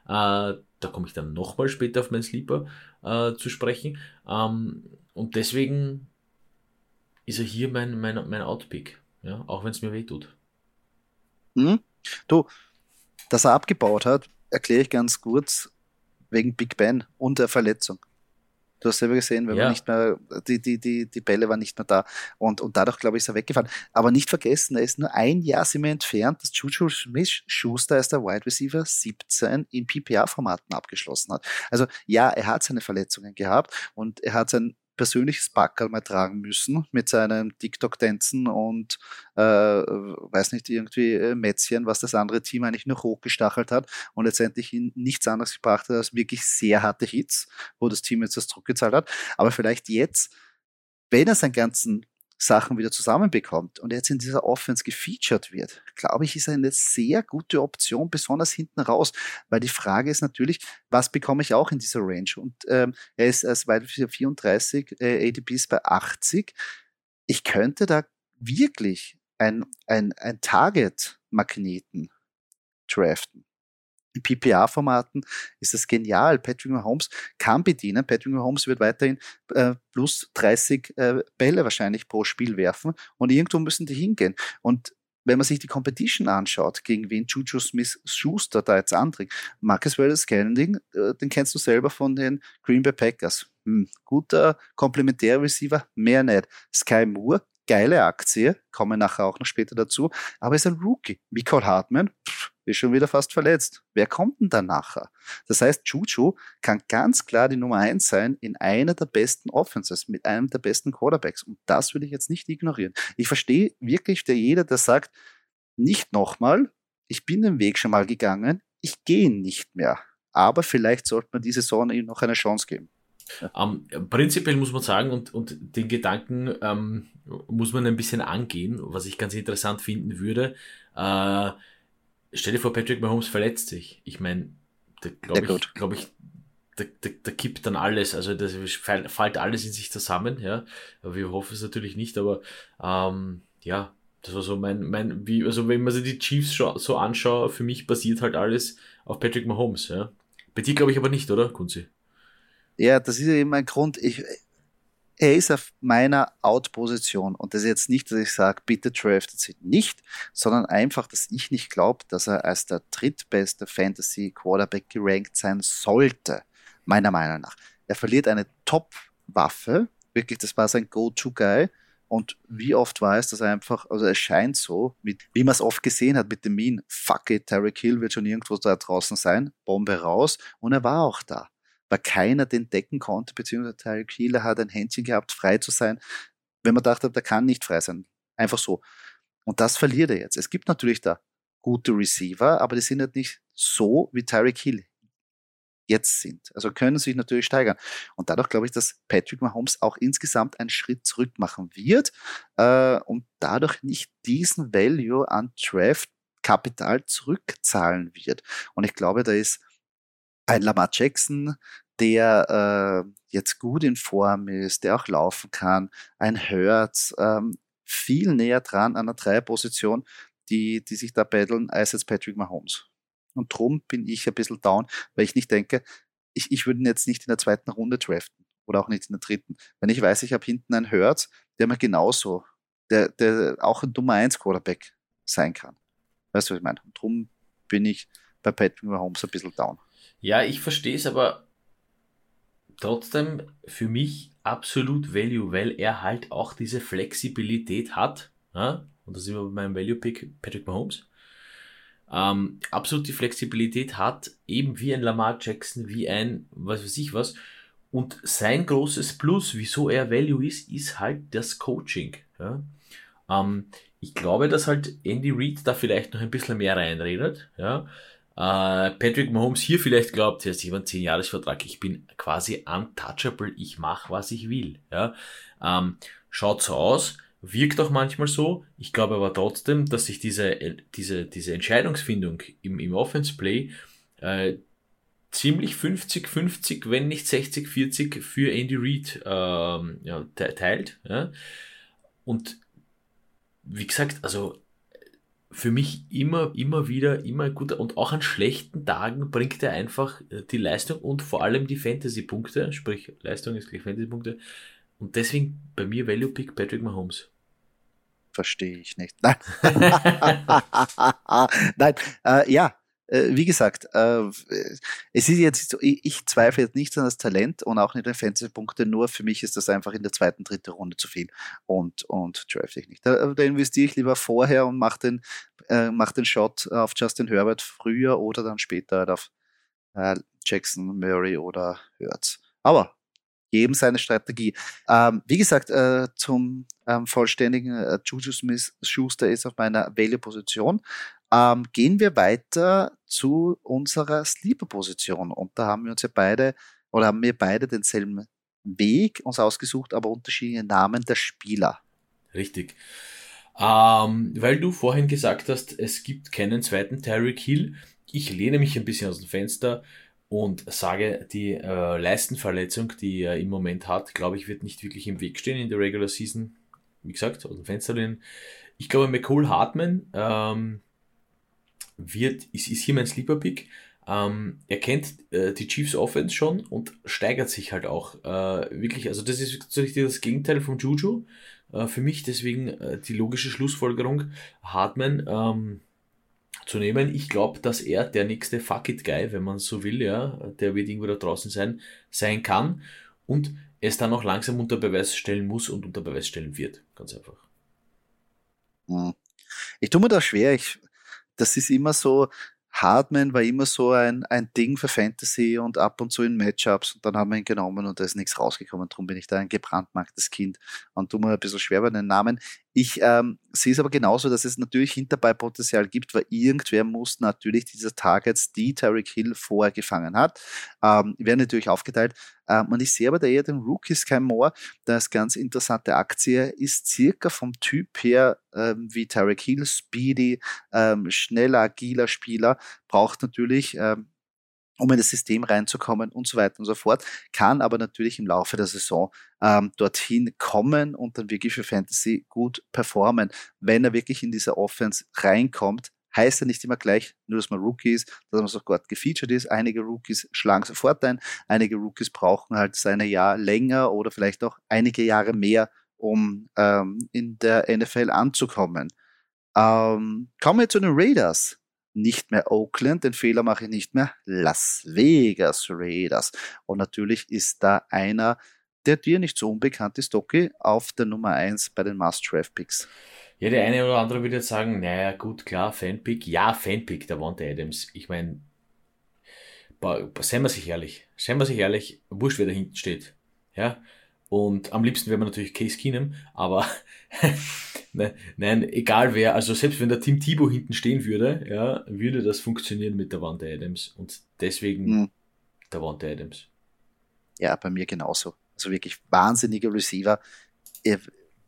Äh, da komme ich dann nochmal später auf meinen Sleeper äh, zu sprechen. Ähm, und deswegen ist er hier mein, mein, mein Outpick, ja, auch wenn es mir weh tut. Du, dass er abgebaut hat, erkläre ich ganz kurz wegen Big Ben und der Verletzung. Du hast selber gesehen, wenn ja. man nicht mehr, die, die, die, die Bälle waren nicht mehr da. Und, und dadurch, glaube ich, ist er weggefahren. Aber nicht vergessen, er ist nur ein Jahr sind wir entfernt, dass Juju Smith-Schuster als der Wide Receiver 17 in PPA-Formaten abgeschlossen hat. Also ja, er hat seine Verletzungen gehabt und er hat sein persönliches Backerl mal tragen müssen mit seinen TikTok-Tänzen und äh, weiß nicht, irgendwie äh, Mätzchen, was das andere Team eigentlich noch hochgestachelt hat und letztendlich nichts anderes gebracht hat als wirklich sehr harte Hits, wo das Team jetzt das zurückgezahlt hat. Aber vielleicht jetzt, wenn er seinen ganzen Sachen wieder zusammenbekommt und jetzt in dieser Offense gefeatured wird, glaube ich, ist eine sehr gute Option, besonders hinten raus, weil die Frage ist natürlich, was bekomme ich auch in dieser Range? Und ähm, er ist als Wide 34, äh, ADPs bei 80. Ich könnte da wirklich ein, ein, ein Target-Magneten draften PPA-Formaten ist das genial. Patrick Mahomes kann bedienen. Patrick Mahomes wird weiterhin äh, plus 30 äh, Bälle wahrscheinlich pro Spiel werfen und irgendwo müssen die hingehen. Und wenn man sich die Competition anschaut, gegen wen Juju Smith Schuster da jetzt antritt, Marcus Wallace Scanning, äh, den kennst du selber von den Green Bay Packers. Hm, guter Komplementär-Receiver, mehr nicht. Sky Moore, geile Aktie, kommen nachher auch noch später dazu, aber ist ein Rookie. Michael Hartman pff, ist schon wieder fast verletzt. Wer kommt denn da nachher? Das heißt, Juju kann ganz klar die Nummer eins sein in einer der besten Offenses, mit einem der besten Quarterbacks. Und das würde ich jetzt nicht ignorieren. Ich verstehe wirklich der jeder, der sagt, nicht nochmal, ich bin den Weg schon mal gegangen, ich gehe nicht mehr. Aber vielleicht sollte man diese Saison ihm noch eine Chance geben. Ähm, prinzipiell muss man sagen, und, und den Gedanken ähm, muss man ein bisschen angehen, was ich ganz interessant finden würde. Äh, stell dir vor, Patrick Mahomes verletzt sich. Ich meine, da glaube ich, glaube ich, da, da, da kippt dann alles, also das fällt alles in sich zusammen, ja. Wir hoffen es natürlich nicht, aber ähm, ja, Das war so mein, mein, wie, also wenn man sich die Chiefs so anschaut, für mich basiert halt alles auf Patrick Mahomes, ja. Bei dir glaube ich aber nicht, oder, Kunzi? Ja, das ist ja eben ein Grund. Ich, er ist auf meiner Out-Position und das ist jetzt nicht, dass ich sage, bitte draftet sie nicht, sondern einfach, dass ich nicht glaube, dass er als der drittbeste Fantasy Quarterback gerankt sein sollte, meiner Meinung nach. Er verliert eine Top-Waffe, wirklich, das war sein Go-To-Guy. Und wie oft war es, dass er einfach, also es scheint so, mit, wie man es oft gesehen hat mit dem Mean, fuck it, Terry Hill wird schon irgendwo da draußen sein, Bombe raus. Und er war auch da weil keiner den decken konnte, beziehungsweise Tyreek Hill hat ein Händchen gehabt, frei zu sein, wenn man dachte, der kann nicht frei sein. Einfach so. Und das verliert er jetzt. Es gibt natürlich da gute Receiver, aber die sind halt nicht so, wie Tyreek Hill jetzt sind. Also können sich natürlich steigern. Und dadurch glaube ich, dass Patrick Mahomes auch insgesamt einen Schritt zurück machen wird äh, und dadurch nicht diesen Value an Draft Kapital zurückzahlen wird. Und ich glaube, da ist ein Lamar Jackson, der äh, jetzt gut in Form ist, der auch laufen kann, ein Hurts, ähm, viel näher dran an der Dreierposition, die, die sich da battlen, als jetzt Patrick Mahomes. Und drum bin ich ein bisschen down, weil ich nicht denke, ich, ich würde ihn jetzt nicht in der zweiten Runde draften oder auch nicht in der dritten. Wenn ich weiß, ich habe hinten einen Hurts, der mir genauso, der, der auch ein Nummer 1 Quarterback sein kann. Weißt du, was ich meine? Und drum bin ich bei Patrick Mahomes ein bisschen down. Ja, ich verstehe es, aber trotzdem für mich absolut Value, weil er halt auch diese Flexibilität hat. Ja? Und das ist immer mein Value-Pick, Patrick Mahomes. Ähm, absolut die Flexibilität hat, eben wie ein Lamar Jackson, wie ein, was weiß ich was. Und sein großes Plus, wieso er Value ist, ist halt das Coaching. Ja? Ähm, ich glaube, dass halt Andy Reid da vielleicht noch ein bisschen mehr reinredet. Ja? Äh, Patrick Mahomes hier vielleicht glaubt, ja, ich habe einen 10-Jahres-Vertrag, ich bin quasi untouchable, ich mache, was ich will. Ja? Ähm, schaut so aus, wirkt auch manchmal so. Ich glaube aber trotzdem, dass sich diese, diese, diese Entscheidungsfindung im, im Offense-Play äh, ziemlich 50-50, wenn nicht 60-40 für Andy Reid ähm, ja, teilt. Ja? Und wie gesagt, also für mich immer, immer wieder, immer gut und auch an schlechten Tagen bringt er einfach äh, die Leistung und vor allem die Fantasy-Punkte, sprich Leistung ist gleich Fantasy-Punkte und deswegen bei mir Value Pick Patrick Mahomes. Verstehe ich nicht. Nein, Nein äh, ja, äh, wie gesagt, äh, es ist jetzt so, ich, ich, zweifle jetzt nicht an das Talent und auch nicht an Fantasy-Punkte, nur für mich ist das einfach in der zweiten, dritten Runde zu viel und, und draft ich nicht. Da, da investiere ich lieber vorher und mache den, äh, mach den Shot auf Justin Herbert früher oder dann später halt auf äh, Jackson, Murray oder Hurts. Aber jedem seine Strategie. Ähm, wie gesagt, äh, zum ähm, vollständigen äh, Juju Smith Schuster ist auf meiner Value-Position. Ähm, gehen wir weiter zu unserer Sleeper-Position. Und da haben wir uns ja beide, oder haben wir beide denselben Weg uns ausgesucht, aber unterschiedliche Namen der Spieler. Richtig. Ähm, weil du vorhin gesagt hast, es gibt keinen zweiten Tyreek Hill. Ich lehne mich ein bisschen aus dem Fenster und sage, die äh, Leistenverletzung, die er im Moment hat, glaube ich, wird nicht wirklich im Weg stehen in der Regular Season. Wie gesagt, aus dem Fenster lehnen. Ich glaube, McCall Hartman ähm, wird, ist, ist hier mein Sleeper Pick. Ähm, er kennt äh, die Chiefs Offense schon und steigert sich halt auch äh, wirklich. Also das ist so richtig das Gegenteil von Juju. Äh, für mich deswegen äh, die logische Schlussfolgerung, Hartman ähm, zu nehmen. Ich glaube, dass er der nächste Fuck It Guy, wenn man so will, ja, der wird irgendwo da draußen sein, sein kann und es dann auch langsam unter Beweis stellen muss und unter Beweis stellen wird. Ganz einfach. Hm. Ich tue mir da schwer. Ich, das ist immer so, Hardman war immer so ein, ein Ding für Fantasy und ab und zu in Matchups und dann haben wir ihn genommen und da ist nichts rausgekommen. Darum bin ich da ein gebrandmarktes Kind und tu mir ein bisschen schwer bei den Namen. Ich ähm, sehe es aber genauso, dass es natürlich Hinterbeipotenzial gibt, weil irgendwer muss natürlich diese Targets, die Tyreek Hill vorher gefangen hat, ähm, werden natürlich aufgeteilt. Ähm, und ich sehe aber da eher den Rookie Sky Moore, das ganz interessante Aktie ist circa vom Typ her ähm, wie Tyreek Hill, speedy, ähm, schneller, agiler Spieler, braucht natürlich ähm, um in das System reinzukommen und so weiter und so fort, kann aber natürlich im Laufe der Saison ähm, dorthin kommen und dann wirklich für Fantasy gut performen. Wenn er wirklich in diese Offense reinkommt, heißt ja nicht immer gleich, nur dass man Rookie ist, dass man sofort gefeatured ist. Einige Rookies schlagen sofort ein, einige Rookies brauchen halt seine Jahr länger oder vielleicht auch einige Jahre mehr, um ähm, in der NFL anzukommen. Ähm, kommen wir zu den Raiders. Nicht mehr Oakland, den Fehler mache ich nicht mehr. Las Vegas Raiders. Und natürlich ist da einer, der dir nicht so unbekannt ist, Doki, auf der Nummer 1 bei den Must-Draft-Picks. Ja, der eine oder andere würde jetzt sagen, naja, gut, klar, Fanpick. Ja, Fanpick, der Wante Adams. Ich meine, seien wir sich ehrlich, seien wir sich ehrlich, wurscht, wer da hinten steht. Ja, und am liebsten wäre man natürlich Case Keenum, aber ne, nein, egal wer, also selbst wenn der Team Thibaut hinten stehen würde, ja, würde das funktionieren mit der Wante Adams. Und deswegen hm. der Wante Adams. Ja, bei mir genauso. Also wirklich wahnsinniger Receiver. Er,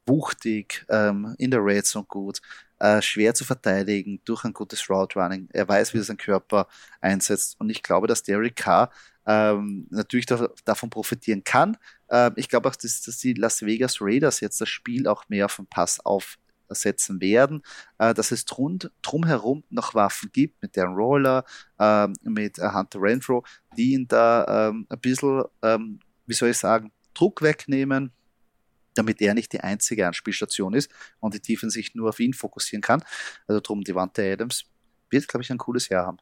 wuchtig, ähm, in der Red Zone gut, äh, schwer zu verteidigen durch ein gutes Route Running. Er weiß, wie er seinen Körper einsetzt. Und ich glaube, dass Derek Carr ähm, natürlich da, davon profitieren kann. Ähm, ich glaube auch, dass, dass, die Las Vegas Raiders jetzt das Spiel auch mehr auf den Pass aufsetzen werden, äh, dass es drum, drumherum noch Waffen gibt, mit deren Roller, äh, mit äh, Hunter Renfro, die ihn da ähm, ein bisschen, ähm, wie soll ich sagen, Druck wegnehmen, damit er nicht die einzige Anspielstation ist und die Tiefen sich nur auf ihn fokussieren kann. Also drum, Devante Adams wird, glaube ich, ein cooles Jahr haben.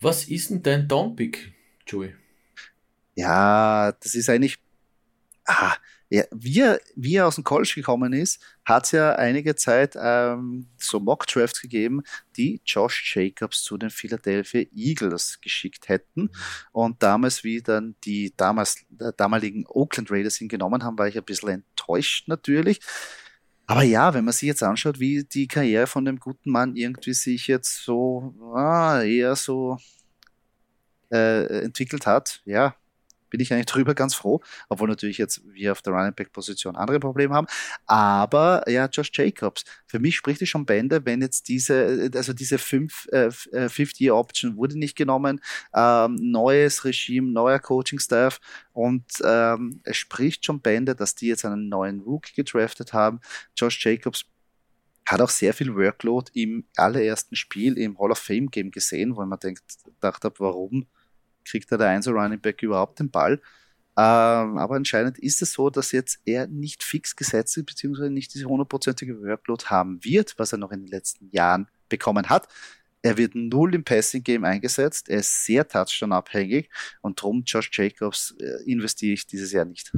Was ist denn dein Downpick, Joey? Ja, das ist eigentlich. Ah, ja, wie, er, wie er aus dem College gekommen ist, hat es ja einige Zeit ähm, so Mock-Drafts gegeben, die Josh Jacobs zu den Philadelphia Eagles geschickt hätten. Und damals, wie dann die damals, äh, damaligen Oakland Raiders ihn genommen haben, war ich ein bisschen enttäuscht natürlich. Aber ja, wenn man sich jetzt anschaut, wie die Karriere von dem guten Mann irgendwie sich jetzt so ah, eher so äh, entwickelt hat, ja, bin ich eigentlich drüber ganz froh, obwohl natürlich jetzt wir auf der Running Back Position andere Probleme haben. Aber ja, Josh Jacobs, für mich spricht es schon Bände, wenn jetzt diese, also diese fünf, äh, 50 äh, Option wurde nicht genommen, ähm, neues Regime, neuer Coaching Staff und ähm, es spricht schon Bände, dass die jetzt einen neuen Rookie gedraftet haben. Josh Jacobs hat auch sehr viel Workload im allerersten Spiel im Hall of Fame Game gesehen, wo man denkt, dachte habe, warum kriegt er der Einser Running Back überhaupt den Ball. Ähm, aber anscheinend ist es so, dass jetzt er nicht fix gesetzt ist, beziehungsweise nicht diese hundertprozentige Workload haben wird, was er noch in den letzten Jahren bekommen hat. Er wird null im Passing Game eingesetzt. Er ist sehr Touchdown-abhängig und darum Josh Jacobs äh, investiere ich dieses Jahr nicht.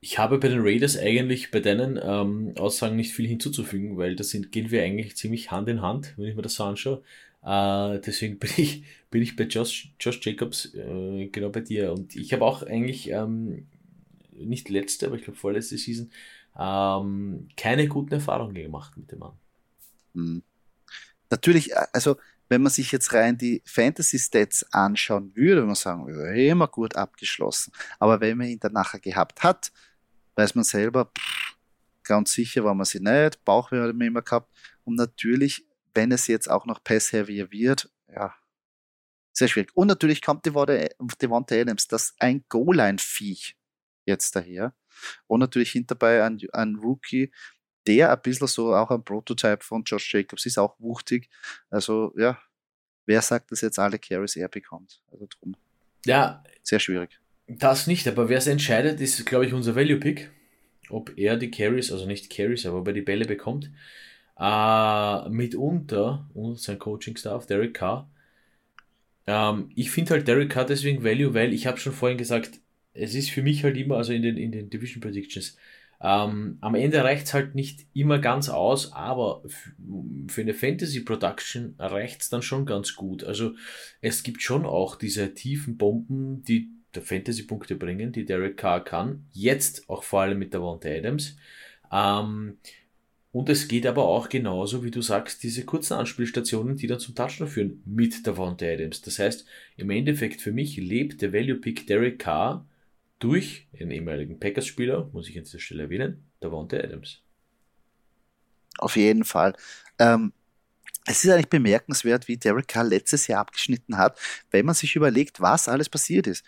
Ich habe bei den Raiders eigentlich bei deinen ähm, Aussagen nicht viel hinzuzufügen, weil da sind, gehen wir eigentlich ziemlich Hand in Hand, wenn ich mir das so anschaue. Äh, deswegen bin ich, bin ich bei Josh, Josh Jacobs äh, genau bei dir. Und ich habe auch eigentlich ähm, nicht letzte, aber ich glaube vorletzte Season ähm, keine guten Erfahrungen gemacht mit dem Mann. Hm. Natürlich, äh, also wenn man sich jetzt rein die Fantasy-Stats anschauen würde, würde man sagen, immer gut abgeschlossen. Aber wenn man ihn dann nachher gehabt hat, weiß man selber, pff, ganz sicher war man sie nicht, Bauchweh hat man immer gehabt. Und natürlich wenn es jetzt auch noch Pass-Heavier wird, ja, sehr schwierig. Und natürlich kommt Devonta Adams, das ein Goal-Line-Viech jetzt daher. Und natürlich hinterbei ein, ein Rookie, der ein bisschen so auch ein Prototype von Josh Jacobs ist, auch wuchtig. Also, ja, wer sagt, dass jetzt alle Carries er bekommt? Also drum. Ja. Sehr schwierig. Das nicht, aber wer es entscheidet, ist, glaube ich, unser Value-Pick. Ob er die Carries, also nicht Carries, aber ob er die Bälle bekommt. Äh, mitunter und sein Coaching-Staff, Derek Carr. Ähm, ich finde halt Derek Carr deswegen Value, weil ich habe schon vorhin gesagt, es ist für mich halt immer, also in den, in den Division Predictions, ähm, am Ende reicht es halt nicht immer ganz aus, aber für eine Fantasy Production reicht es dann schon ganz gut. Also es gibt schon auch diese tiefen Bomben, die der Fantasy-Punkte bringen, die Derek Carr kann. Jetzt auch vor allem mit der Wante Adams. Ähm, und es geht aber auch genauso, wie du sagst, diese kurzen Anspielstationen, die dann zum Touchdown führen mit der Davante Adams. Das heißt, im Endeffekt für mich lebt der Value Pick Derek Carr durch einen ehemaligen Packers-Spieler, muss ich an dieser Stelle erwähnen, Davante Adams. Auf jeden Fall. Ähm, es ist eigentlich bemerkenswert, wie Derek Carr letztes Jahr abgeschnitten hat, wenn man sich überlegt, was alles passiert ist.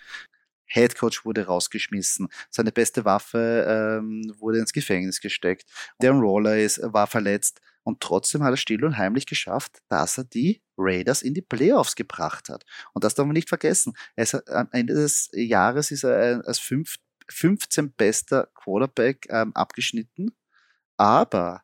Head Coach wurde rausgeschmissen, seine beste Waffe ähm, wurde ins Gefängnis gesteckt, Darren Roller ist, war verletzt und trotzdem hat er still und heimlich geschafft, dass er die Raiders in die Playoffs gebracht hat. Und das darf man nicht vergessen. Es, am Ende des Jahres ist er als fünf, 15 bester Quarterback ähm, abgeschnitten, aber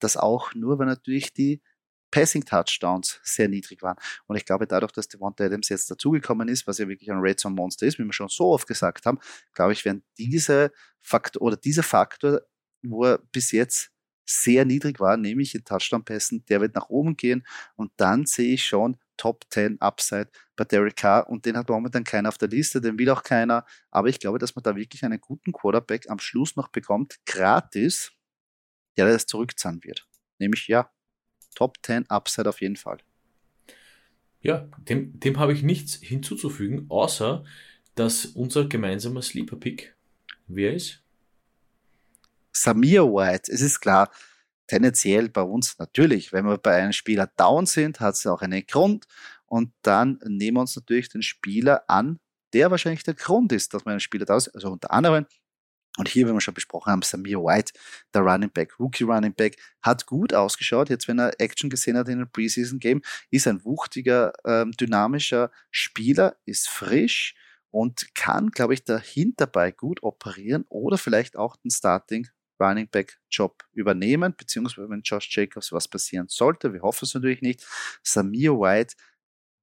das auch nur, weil natürlich die Passing Touchdowns sehr niedrig waren. Und ich glaube, dadurch, dass Devonta Adams jetzt dazugekommen ist, was ja wirklich ein Red Zone Monster ist, wie wir schon so oft gesagt haben, glaube ich, werden diese Faktor oder dieser Faktor, wo er bis jetzt sehr niedrig war, nämlich in Touchdown-Pässen, der wird nach oben gehen und dann sehe ich schon Top 10 Upside bei Derek Carr und den hat momentan keiner auf der Liste, den will auch keiner, aber ich glaube, dass man da wirklich einen guten Quarterback am Schluss noch bekommt, gratis, der das zurückzahlen wird. Nämlich ja, Top 10 Upside auf jeden Fall. Ja, dem, dem habe ich nichts hinzuzufügen, außer dass unser gemeinsamer Sleeper-Pick wer ist? Samir White, es ist klar, tendenziell bei uns natürlich, wenn wir bei einem Spieler down sind, hat es auch einen Grund und dann nehmen wir uns natürlich den Spieler an, der wahrscheinlich der Grund ist, dass man einen Spieler da ist. Also unter anderem und hier, wie wir schon besprochen haben, Samir White, der Running Back, Rookie Running Back, hat gut ausgeschaut. Jetzt, wenn er Action gesehen hat in einem Preseason Game, ist ein wuchtiger, ähm, dynamischer Spieler, ist frisch und kann, glaube ich, dahinterbei gut operieren oder vielleicht auch den Starting Running Back Job übernehmen, beziehungsweise wenn Josh Jacobs was passieren sollte, wir hoffen es natürlich nicht, Samir White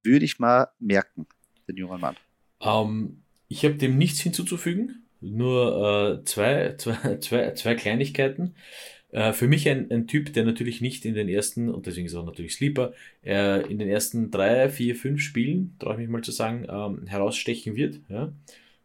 würde ich mal merken, den jungen Mann. Um, ähm, ich habe dem nichts hinzuzufügen. Nur äh, zwei, zwei, zwei, zwei Kleinigkeiten. Äh, für mich ein, ein Typ, der natürlich nicht in den ersten, und deswegen ist er auch natürlich Sleeper, äh, in den ersten drei, vier, fünf Spielen, traue ich mich mal zu sagen, ähm, herausstechen wird. Ja?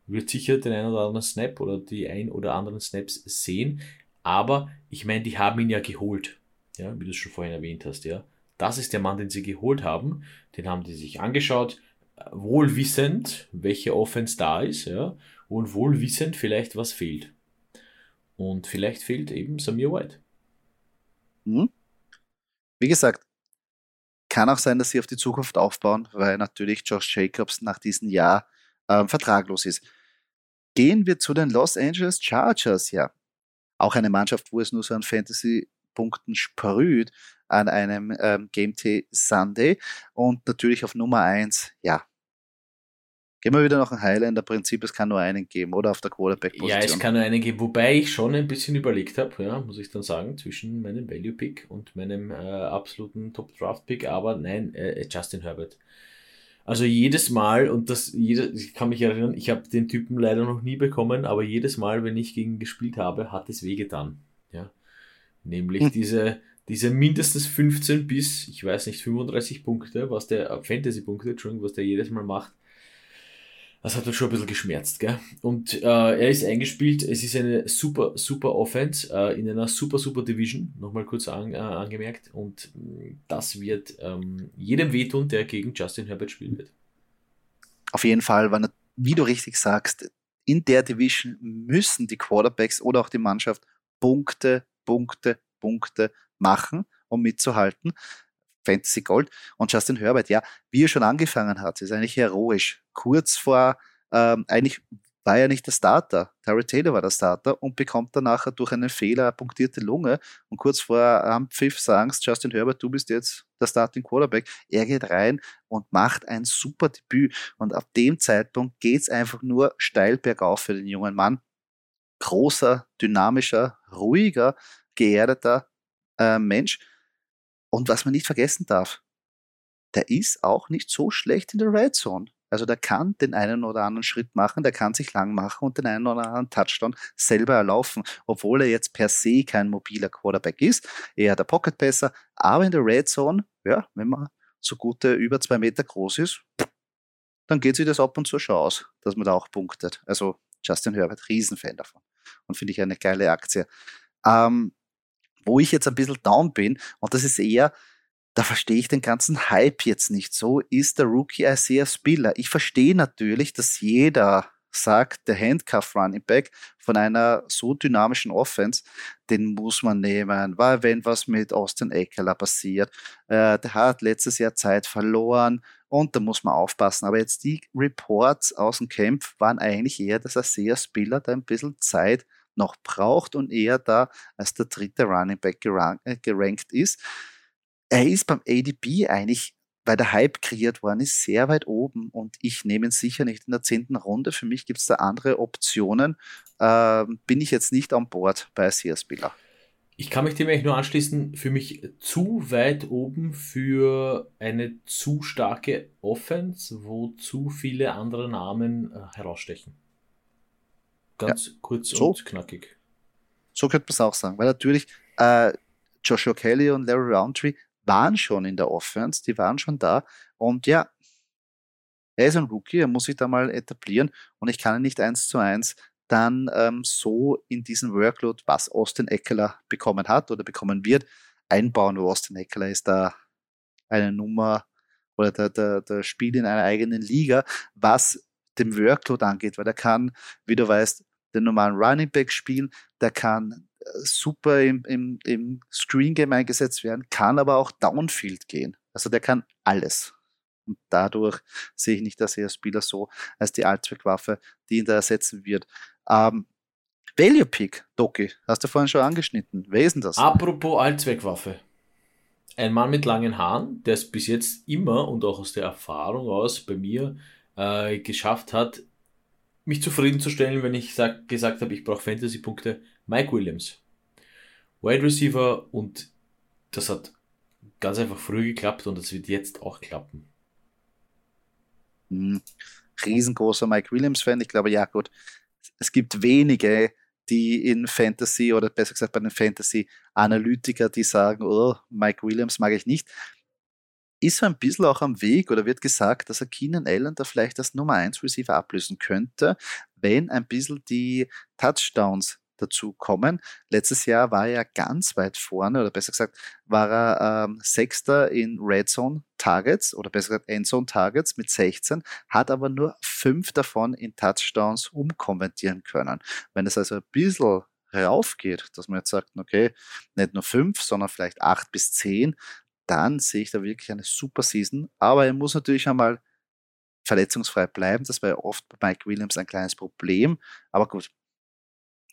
Wird sicher den einen oder anderen Snap oder die ein oder anderen Snaps sehen. Aber ich meine, die haben ihn ja geholt. Ja, wie du es schon vorhin erwähnt hast, ja. Das ist der Mann, den sie geholt haben. Den haben die sich angeschaut, wohl wissend, welche Offense da ist, ja und wohl wissend vielleicht, was fehlt. Und vielleicht fehlt eben Samir White. Mhm. Wie gesagt, kann auch sein, dass sie auf die Zukunft aufbauen, weil natürlich Josh Jacobs nach diesem Jahr ähm, vertraglos ist. Gehen wir zu den Los Angeles Chargers, ja. Auch eine Mannschaft, wo es nur so an Fantasy-Punkten sprüht an einem ähm, Game Day Sunday und natürlich auf Nummer 1, ja, Gehen wir wieder nach dem Highlander Prinzip, es kann nur einen geben, oder auf der Quarterback-Position. Ja, es kann nur einen geben, wobei ich schon ein bisschen überlegt habe, ja, muss ich dann sagen, zwischen meinem Value-Pick und meinem äh, absoluten Top-Draft-Pick, aber nein, äh, Justin Herbert. Also jedes Mal, und das, jede, ich kann mich erinnern, ich habe den Typen leider noch nie bekommen, aber jedes Mal, wenn ich gegen ihn gespielt habe, hat es wehgetan. Ja. Nämlich hm. diese, diese mindestens 15 bis, ich weiß nicht, 35 Punkte, was der, Fantasy-Punkte, Entschuldigung, was der jedes Mal macht, das hat uns schon ein bisschen geschmerzt, gell? Und äh, er ist eingespielt, es ist eine super, super Offense äh, in einer super, super Division, nochmal kurz an, äh, angemerkt. Und mm, das wird ähm, jedem wehtun, der gegen Justin Herbert spielen wird. Auf jeden Fall, weil, wie du richtig sagst, in der Division müssen die Quarterbacks oder auch die Mannschaft Punkte, Punkte, Punkte machen, um mitzuhalten. Fantasy Gold. Und Justin Herbert, ja, wie er schon angefangen hat, ist eigentlich heroisch. Kurz vor, ähm, eigentlich war er nicht der Starter. Terry Taylor war der Starter und bekommt dann nachher durch einen Fehler punktierte Lunge. Und kurz vor am Pfiff sagen Justin Herbert, du bist jetzt der Starting Quarterback. Er geht rein und macht ein super Debüt. Und ab dem Zeitpunkt geht es einfach nur steil bergauf für den jungen Mann. Großer, dynamischer, ruhiger, geerdeter äh, Mensch und was man nicht vergessen darf, der ist auch nicht so schlecht in der Red Zone. Also der kann den einen oder anderen Schritt machen, der kann sich lang machen und den einen oder anderen Touchdown selber erlaufen, obwohl er jetzt per se kein mobiler Quarterback ist, eher der Pocket Passer, aber in der Red Zone, ja, wenn man so gute über zwei Meter groß ist, dann geht sich das ab und zu schon aus, dass man da auch punktet. Also Justin Herbert, Riesenfan davon und finde ich eine geile Aktie. Ähm, wo ich jetzt ein bisschen down bin, und das ist eher, da verstehe ich den ganzen Hype jetzt nicht so, ist der Rookie Isaiah Spiller. Ich verstehe natürlich, dass jeder sagt der Handcuff Running Back von einer so dynamischen Offense, den muss man nehmen, weil wenn was mit Austin Eckler passiert, äh, der hat letztes Jahr Zeit verloren und da muss man aufpassen. Aber jetzt die Reports aus dem Camp waren eigentlich eher, dass er sehr Spieler da ein bisschen Zeit noch braucht und eher da als der dritte Running Back äh, gerankt ist. Er ist beim ADP eigentlich weil der Hype kreiert worden ist, sehr weit oben und ich nehme ihn sicher nicht in der zehnten Runde. Für mich gibt es da andere Optionen. Ähm, bin ich jetzt nicht an Bord bei Sia-Spieler. Ich kann mich dem eigentlich nur anschließen, für mich zu weit oben für eine zu starke Offense, wo zu viele andere Namen äh, herausstechen. Ganz ja, kurz so, und knackig. So könnte man es auch sagen, weil natürlich äh, Joshua Kelly und Larry Roundtree waren schon in der Offense, die waren schon da. Und ja, er ist ein Rookie, er muss sich da mal etablieren und ich kann ihn nicht eins zu eins dann ähm, so in diesen Workload, was Austin Eckler bekommen hat oder bekommen wird, einbauen. Austin Eckler ist da eine Nummer oder der, der, der Spiel in einer eigenen Liga, was dem Workload angeht, weil er kann, wie du weißt, den normalen Running Back spielen, der kann super im, im, im Screen Game eingesetzt werden, kann aber auch Downfield gehen. Also der kann alles. Und dadurch sehe ich nicht, dass er Spieler so als die Allzweckwaffe, die ihn da ersetzen wird. Ähm, Value Pick, Doki, hast du vorhin schon angeschnitten. Wer ist denn das? Apropos Allzweckwaffe. Ein Mann mit langen Haaren, der es bis jetzt immer und auch aus der Erfahrung aus bei mir äh, geschafft hat, mich zufriedenzustellen, wenn ich sag, gesagt habe, ich brauche Fantasy-Punkte. Mike Williams. Wide Receiver und das hat ganz einfach früh geklappt und das wird jetzt auch klappen. Hm. Riesengroßer Mike Williams-Fan. Ich glaube, ja gut, es gibt wenige, die in Fantasy oder besser gesagt bei den Fantasy-Analytiker, die sagen, oh, Mike Williams mag ich nicht ist ein bisschen auch am Weg oder wird gesagt, dass er Keenan Allen da vielleicht als Nummer 1 Receiver ablösen könnte, wenn ein bisschen die Touchdowns dazu kommen. Letztes Jahr war er ganz weit vorne, oder besser gesagt, war er ähm, Sechster in Red Zone Targets oder besser gesagt Endzone Targets mit 16, hat aber nur fünf davon in Touchdowns umkonvertieren können. Wenn es also ein bisschen raufgeht, dass man jetzt sagt, okay, nicht nur fünf, sondern vielleicht acht bis zehn, dann sehe ich da wirklich eine super Season. Aber er muss natürlich einmal verletzungsfrei bleiben. Das war ja oft bei Mike Williams ein kleines Problem. Aber gut,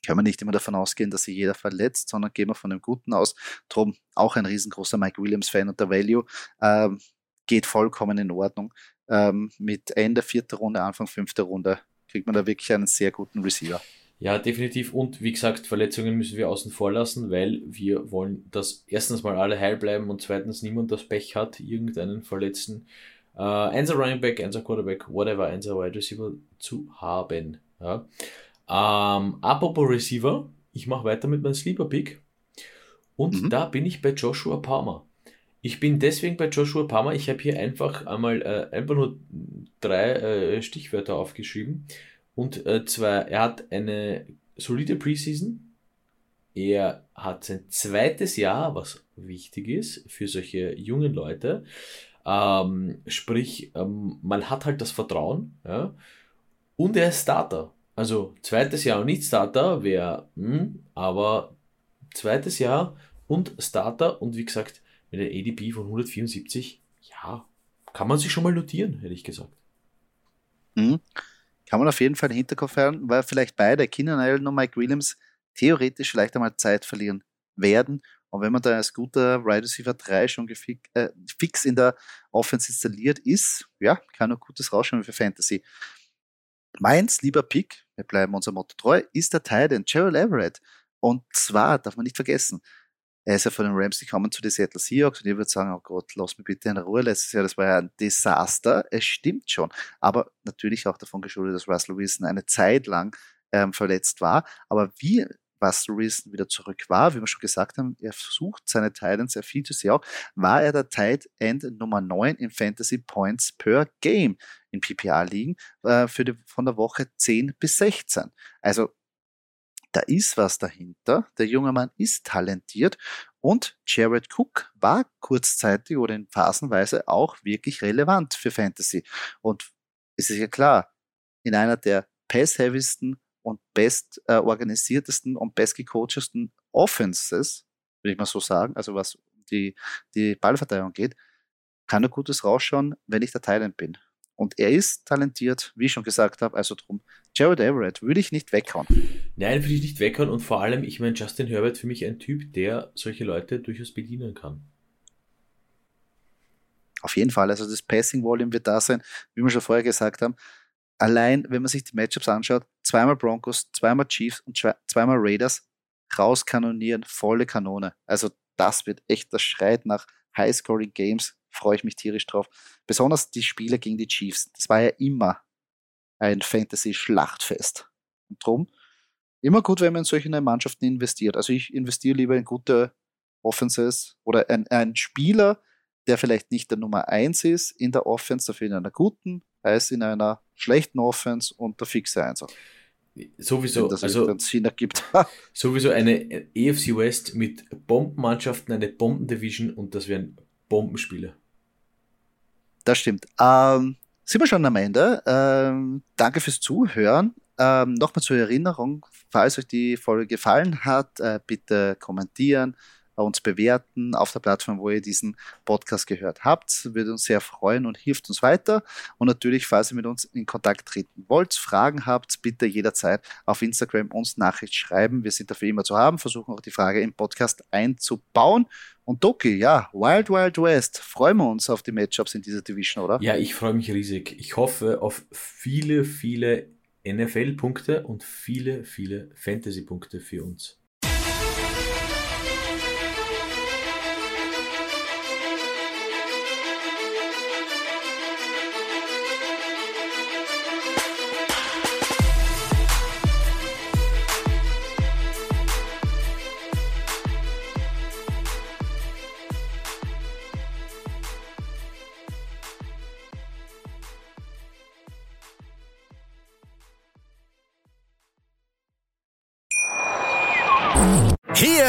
können wir nicht immer davon ausgehen, dass sich jeder verletzt, sondern gehen wir von dem Guten aus. Drum auch ein riesengroßer Mike Williams-Fan und der Value ähm, geht vollkommen in Ordnung. Ähm, mit Ende vierter Runde, Anfang fünfter Runde kriegt man da wirklich einen sehr guten Receiver. Ja, definitiv. Und wie gesagt, Verletzungen müssen wir außen vor lassen, weil wir wollen, dass erstens mal alle heil bleiben und zweitens niemand das Pech hat, irgendeinen Verletzten, äh, Einser Running Back, Einser Quarterback, whatever, Einser Wide Receiver zu haben. Ja. Ähm, apropos Receiver, ich mache weiter mit meinem Sleeper Pick. Und mhm. da bin ich bei Joshua Palmer. Ich bin deswegen bei Joshua Palmer. Ich habe hier einfach einmal äh, einfach nur drei äh, Stichwörter aufgeschrieben. Und äh, zwar, er hat eine solide Preseason. Er hat sein zweites Jahr, was wichtig ist für solche jungen Leute. Ähm, sprich, ähm, man hat halt das Vertrauen. Ja? Und er ist Starter. Also zweites Jahr und nicht Starter wäre, hm, aber zweites Jahr und Starter und wie gesagt, mit der ADP von 174, ja, kann man sich schon mal notieren, hätte ich gesagt. Mhm kann man auf jeden Fall im Hinterkopf haben, weil vielleicht beide, Keenan Allen und Mike Williams, theoretisch vielleicht einmal Zeit verlieren werden. Und wenn man da als guter Wide Receiver 3 schon gefick, äh, fix in der Offense installiert ist, ja, kann nur Gutes rausschauen für Fantasy. Meins lieber Pick, wir bleiben unser Motto treu, ist der Titan Gerald Everett. Und zwar darf man nicht vergessen, er ist ja von den Rams gekommen zu den Seattle Seahawks und ich würde sagen, oh Gott, lass mich bitte in Ruhe. Letztes Jahr, das war ja ein Desaster. Es stimmt schon. Aber natürlich auch davon geschuldet, dass Russell Wilson eine Zeit lang ähm, verletzt war. Aber wie Russell Wilson wieder zurück war, wie wir schon gesagt haben, er sucht seine Titans, er features sie auch, war er der Tight End Nummer 9 in Fantasy Points per Game in PPA-Ligen äh, für die, von der Woche 10 bis 16. Also da ist was dahinter. Der junge Mann ist talentiert und Jared Cook war kurzzeitig oder in Phasenweise auch wirklich relevant für Fantasy. Und es ist ja klar, in einer der pass-heavysten und best äh, organisiertesten und bestgecoachesten Offenses, würde ich mal so sagen, also was die, die Ballverteilung geht, kann er Gutes rausschauen, wenn ich der Thailand bin. Und er ist talentiert, wie ich schon gesagt habe, also drum. Jared Everett würde ich nicht weghauen. Nein, würde ich nicht weghauen und vor allem, ich meine, Justin Herbert für mich ein Typ, der solche Leute durchaus bedienen kann. Auf jeden Fall, also das Passing Volume wird da sein, wie wir schon vorher gesagt haben. Allein, wenn man sich die Matchups anschaut, zweimal Broncos, zweimal Chiefs und zweimal Raiders, rauskanonieren, volle Kanone. Also das wird echt, das schreit nach High-Scoring Games, freue ich mich tierisch drauf. Besonders die Spiele gegen die Chiefs, das war ja immer ein Fantasy-Schlachtfest. Und drum, immer gut, wenn man in solche Mannschaften investiert. Also ich investiere lieber in gute Offenses oder ein, ein Spieler, der vielleicht nicht der Nummer 1 ist in der Offense, dafür in einer guten, als in einer schlechten Offense und der fixe Einser. Sowieso, das also Sinn ergibt. sowieso eine EFC West mit Bombenmannschaften, eine Bombendivision und das wären Bombenspiele. Das stimmt. Ähm, sind wir schon am Ende. Ähm, danke fürs Zuhören. Ähm, Nochmal zur Erinnerung, falls euch die Folge gefallen hat, äh, bitte kommentieren, uns bewerten auf der Plattform, wo ihr diesen Podcast gehört habt. Würde uns sehr freuen und hilft uns weiter. Und natürlich, falls ihr mit uns in Kontakt treten wollt, Fragen habt, bitte jederzeit auf Instagram uns Nachricht schreiben. Wir sind dafür immer zu haben, versuchen auch die Frage im Podcast einzubauen. Und Doki, ja, Wild Wild West, freuen wir uns auf die Matchups in dieser Division, oder? Ja, ich freue mich riesig. Ich hoffe auf viele, viele NFL-Punkte und viele, viele Fantasy-Punkte für uns.